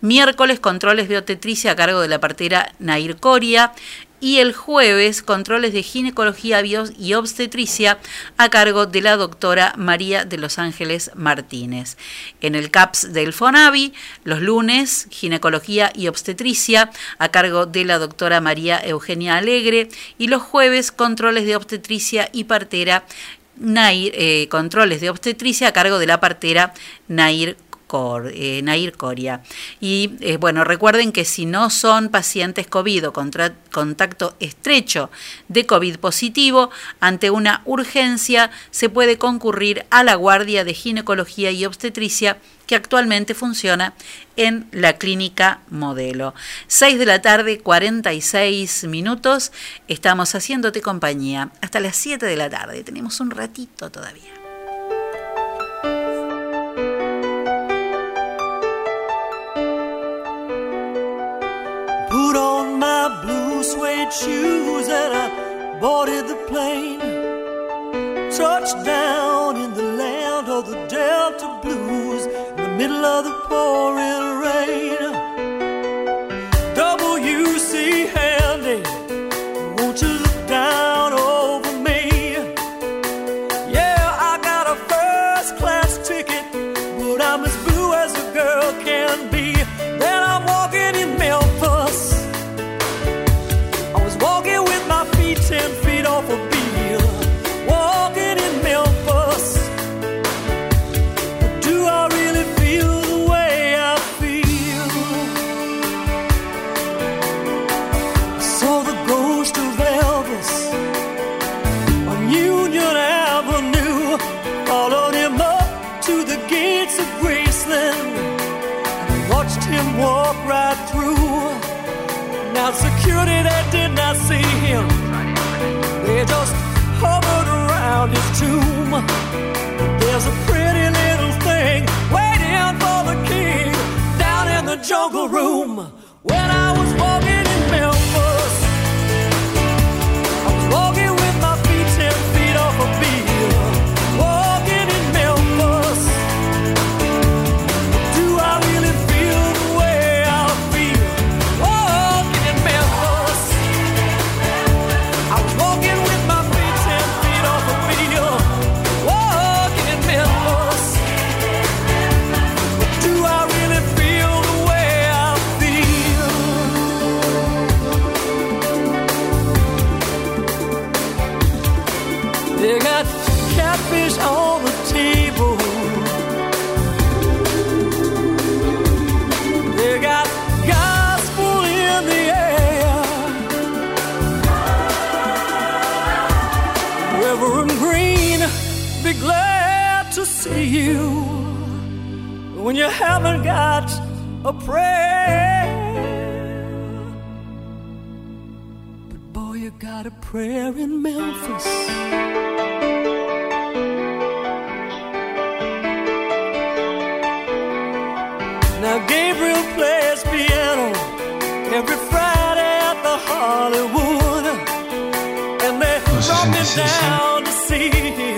Miércoles, controles de obstetricia a cargo de la partera Nair Coria. Y el jueves, controles de ginecología y obstetricia a cargo de la doctora María de Los Ángeles Martínez. En el CAPS del FONAVI, los lunes, ginecología y obstetricia a cargo de la doctora María Eugenia Alegre. Y los jueves, controles de obstetricia y partera Nair, eh, controles de obstetricia a cargo de la partera Nair Cor- eh, Nair Coria. Y eh, bueno, recuerden que si no son pacientes COVID o contacto estrecho de COVID positivo, ante una urgencia se puede concurrir a la Guardia de Ginecología y Obstetricia que actualmente funciona en la clínica modelo. 6 de la tarde, 46 minutos. Estamos haciéndote compañía hasta las 7 de la tarde. Tenemos un ratito todavía. Suede shoes and I boarded the plane. Touched down in the land of the Delta Blues. In the middle of the pouring rain. Tomb. There's a pretty little thing waiting for the king down in the jungle room. When I was walking in see you when you haven't got a prayer. But boy, you got a prayer in Memphis. Now Gabriel plays piano every Friday at the Hollywood, and they brought me down to see him.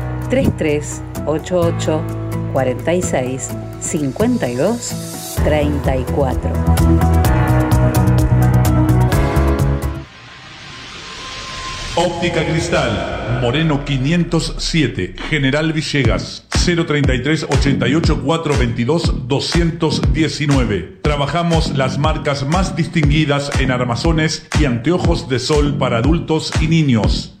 3388 46 52 34. Óptica Cristal, Moreno 507, General Villegas, 033 88 422 219. Trabajamos las marcas más distinguidas en armazones y anteojos de sol para adultos y niños.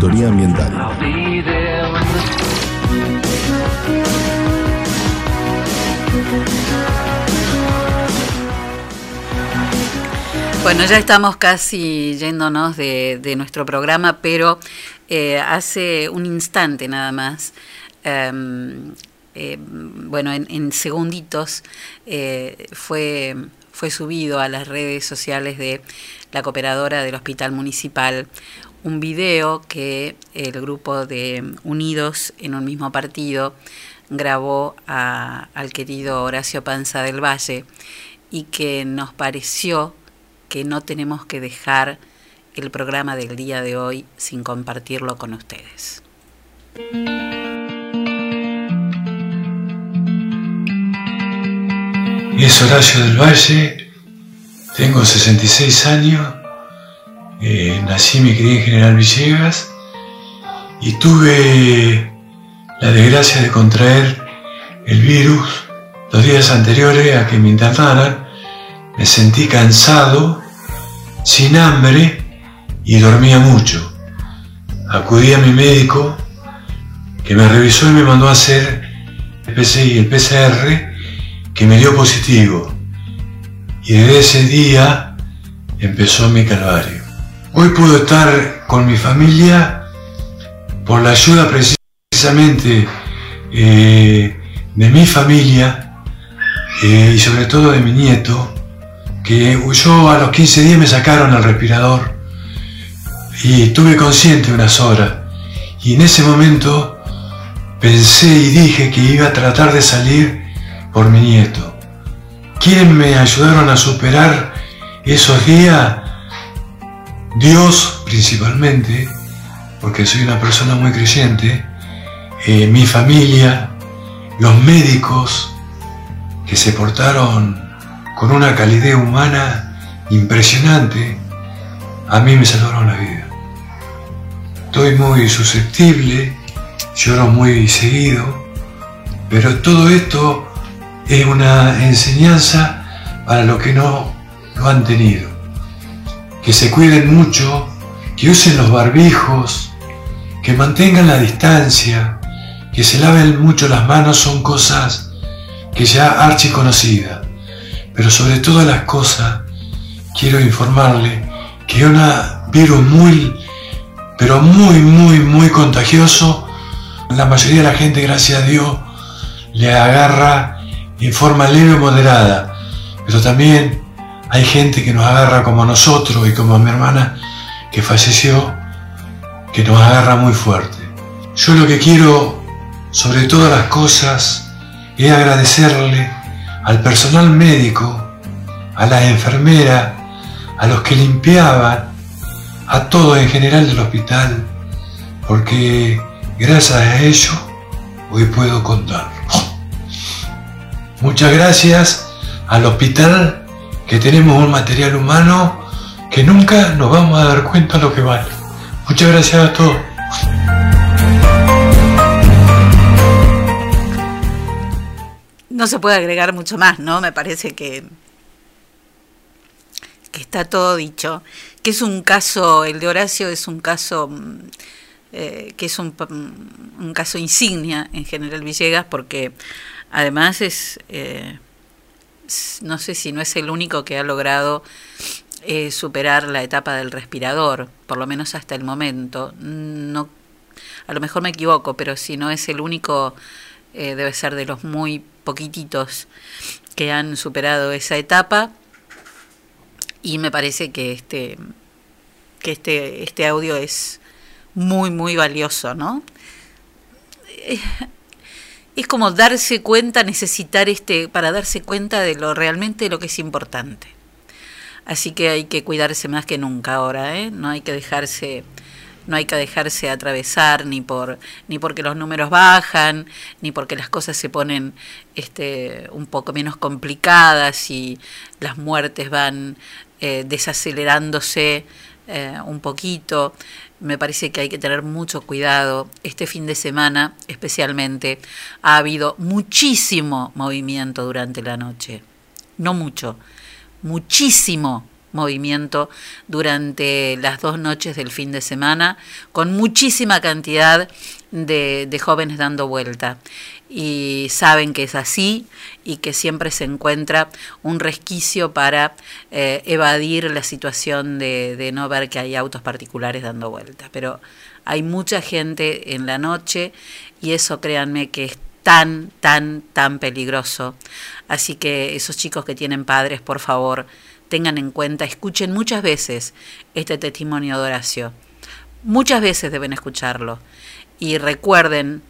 Ambiental. Bueno, ya estamos casi yéndonos de, nuestro programa, pero eh, hace un instante nada más, em, eh, bueno, en, en segunditos eh, fue, fue subido a las redes sociales de la cooperadora del Hospital Municipal un video que el grupo de Unidos en un mismo partido grabó a- al querido Horacio Panza del Valle y que nos pareció que no tenemos que dejar el programa del día de hoy sin compartirlo con ustedes. Es Horacio del Valle, tengo 66 años, eh, nací me crié en General Villegas y tuve la desgracia de contraer el virus los días anteriores a que me internaran. Me sentí cansado, sin hambre y dormía mucho. Acudí a mi médico que me revisó y me mandó a hacer el PCI el PCR que me dio positivo. Y desde ese día empezó mi calvario. Hoy puedo estar con mi familia por la ayuda precisamente eh, de mi familia eh, y sobre todo de mi nieto, que yo a los 15 días me sacaron el respirador y estuve consciente unas horas. Y en ese momento pensé y dije que iba a tratar de salir por mi nieto. ¿Quiénes me ayudaron a superar esos días? Dios principalmente, porque soy una persona muy creyente, eh, mi familia, los médicos que se portaron con una calidez humana impresionante, a mí me salvaron la vida. Estoy muy susceptible, lloro muy seguido, pero todo esto es una enseñanza para los que no lo han tenido. Que se cuiden mucho, que usen los barbijos, que mantengan la distancia, que se laven mucho las manos son cosas que ya archiconocidas. Pero sobre todas las cosas, quiero informarle que un virus muy, pero muy, muy, muy contagioso. La mayoría de la gente, gracias a Dios, le agarra en forma leve o moderada. Pero también hay gente que nos agarra como a nosotros y como a mi hermana que falleció, que nos agarra muy fuerte. Yo lo que quiero, sobre todas las cosas, es agradecerle al personal médico, a las enfermeras, a los que limpiaban, a todos en general del hospital, porque gracias a ellos hoy puedo contar. Muchas gracias al hospital que tenemos un material humano que nunca nos vamos a dar cuenta lo que vale. Muchas gracias a todos. No se puede agregar mucho más, ¿no? Me parece que, que está todo dicho. Que es un caso, el de Horacio es un caso mm, eh, que es un, mm, un, caso insignia en General Villegas porque además es, eh, no sé si no es el único que ha logrado eh, superar la etapa del respirador, por lo menos hasta el momento. No, a lo mejor me equivoco, pero si no es el único, eh, debe ser de los muy poquititos que han superado esa etapa. Y me parece que este, que este, este audio es muy, muy valioso, ¿no? Es como darse cuenta, necesitar este, para darse cuenta de lo realmente lo que es importante. Así que hay que cuidarse más que nunca ahora, ¿eh? No hay que dejarse no hay que dejarse atravesar ni por ni porque los números bajan ni porque las cosas se ponen este un poco menos complicadas y las muertes van eh, desacelerándose eh, un poquito me parece que hay que tener mucho cuidado. Este fin de semana especialmente ha habido muchísimo movimiento durante la noche. No mucho, muchísimo movimiento durante las dos noches del fin de semana, con muchísima cantidad de, jóvenes dando vuelta y saben que es así y que siempre se encuentra un resquicio para eh, evadir la situación de, de, no ver que hay autos particulares dando vueltas. Pero hay mucha gente en la noche y eso créanme que es tan, tan, tan peligroso. Así que esos chicos que tienen padres, por favor, tengan en cuenta, escuchen muchas veces este testimonio de Horacio. Muchas veces deben escucharlo. Y recuerden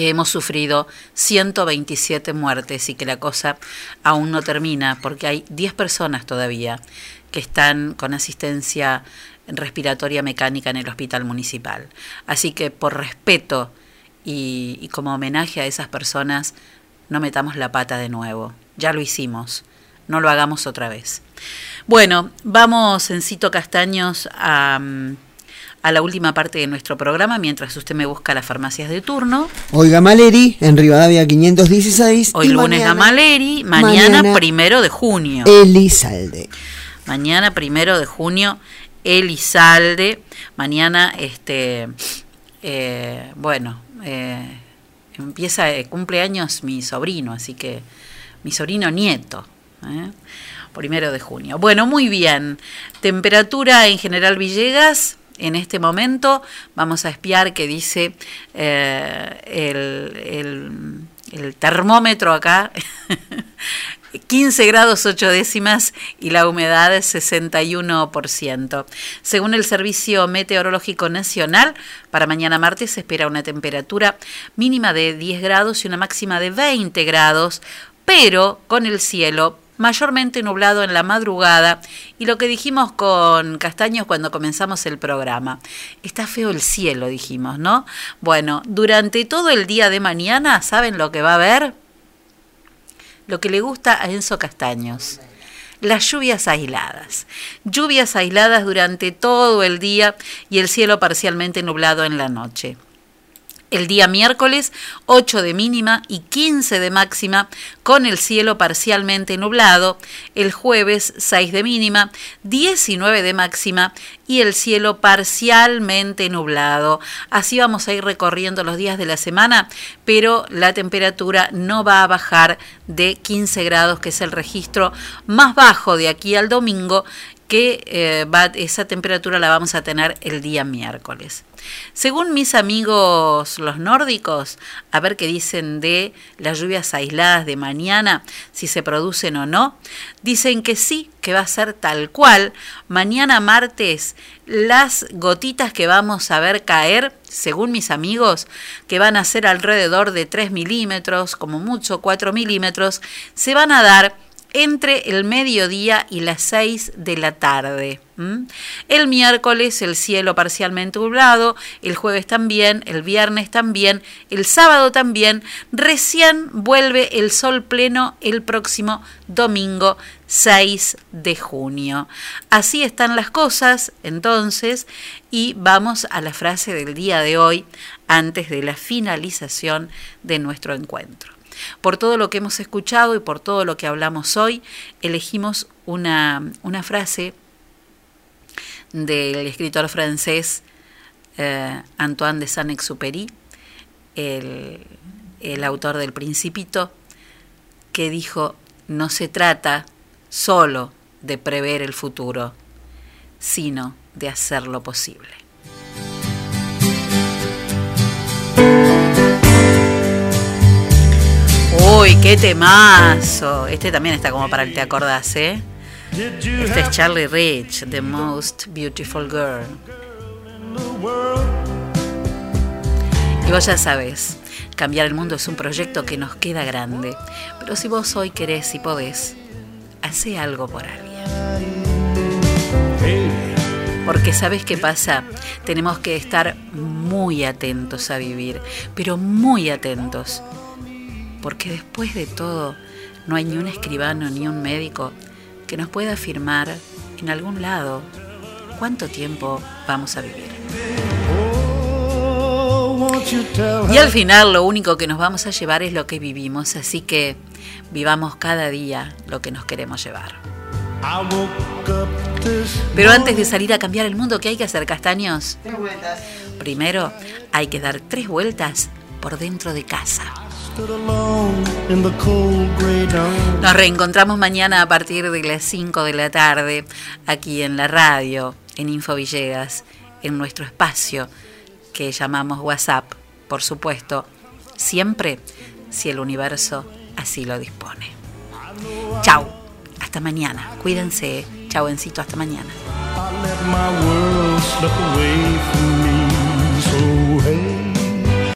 que hemos sufrido 127 muertes y que la cosa aún no termina porque hay 10 personas todavía que están con asistencia respiratoria mecánica en el hospital municipal. Así que por respeto y, como homenaje a esas personas, no metamos la pata de nuevo. Ya lo hicimos, no lo hagamos otra vez. Bueno, vamos en Cito Castaños a... Um, a la última parte de nuestro programa mientras usted me busca las farmacias de turno. Hoy Gamaleri, en Rivadavia 516. Hoy lunes mañana, Gamaleri, mañana, mañana, primero de junio. Elizalde. Mañana primero de junio, Elizalde. Mañana, este, eh, bueno, eh, empieza, eh, cumpleaños mi sobrino, así que mi sobrino nieto. ¿eh? Primero de junio. Bueno, muy bien. Temperatura en General Villegas, en este momento. Vamos a espiar que dice eh, el, el, termómetro acá. 15 grados 8 décimas y la humedad es 61%. Según el Servicio Meteorológico Nacional, para mañana martes se espera una temperatura mínima de 10 grados y una máxima de 20 grados, pero con el cielo mayormente nublado en la madrugada y lo que dijimos con Castaños cuando comenzamos el programa. Está feo el cielo, dijimos, ¿no? Bueno, durante todo el día de mañana, ¿saben lo que va a haber? Lo que le gusta a Enzo Castaños las lluvias aisladas. Lluvias aisladas durante todo el día y el cielo parcialmente nublado en la noche. El día miércoles 8 de mínima y 15 de máxima con el cielo parcialmente nublado. El jueves 6 de mínima, 19 de máxima y el cielo parcialmente nublado. Así vamos a ir recorriendo los días de la semana, pero la temperatura no va a bajar de 15 grados, que es el registro más bajo de aquí al domingo que eh, va, esa temperatura la vamos a tener el día miércoles. Según mis amigos los nórdicos, a ver qué dicen de las lluvias aisladas de mañana, si se producen o no, dicen que sí, que va a ser tal cual. Mañana martes, las gotitas que vamos a ver caer, según mis amigos, que van a ser alrededor de 3 milímetros, como mucho 4 milímetros, se van a dar entre el mediodía y las 6 de la tarde. El miércoles el cielo parcialmente nublado, el jueves también, el viernes también, el sábado también, recién vuelve el sol pleno el próximo domingo 6 de junio. Así están las cosas entonces y vamos a la frase del día de hoy antes de la finalización de nuestro encuentro. Por todo lo que hemos escuchado y por todo lo que hablamos hoy, elegimos una, una frase del escritor francés eh, Antoine de Saint-Exupéry, el, el autor del Principito, que dijo, no se trata solo de prever el futuro, sino de hacerlo posible. Uy, qué temazo. Este también está como para el te acordás, ¿eh? Este es Charlie Rich, The Most Beautiful Girl. Y vos ya sabes, cambiar el mundo es un proyecto que nos queda grande. Pero si vos hoy querés y podés, hace algo por alguien. Porque sabes qué pasa, tenemos que estar muy atentos a vivir, pero muy atentos. Porque después de todo, no hay ni un escribano ni un médico que nos pueda afirmar en algún lado cuánto tiempo vamos a vivir. Y al final lo único que nos vamos a llevar es lo que vivimos, así que vivamos cada día lo que nos queremos llevar. Pero antes de salir a cambiar el mundo, ¿qué hay que hacer, castaños? Tres vueltas. Primero hay que dar tres vueltas por dentro de casa. Nos reencontramos mañana a partir de las 5 de la tarde aquí en la radio, en Info Villegas, en nuestro espacio que llamamos WhatsApp, por supuesto, siempre si el universo así lo dispone. Chau, hasta mañana, cuídense, chau encito, hasta mañana.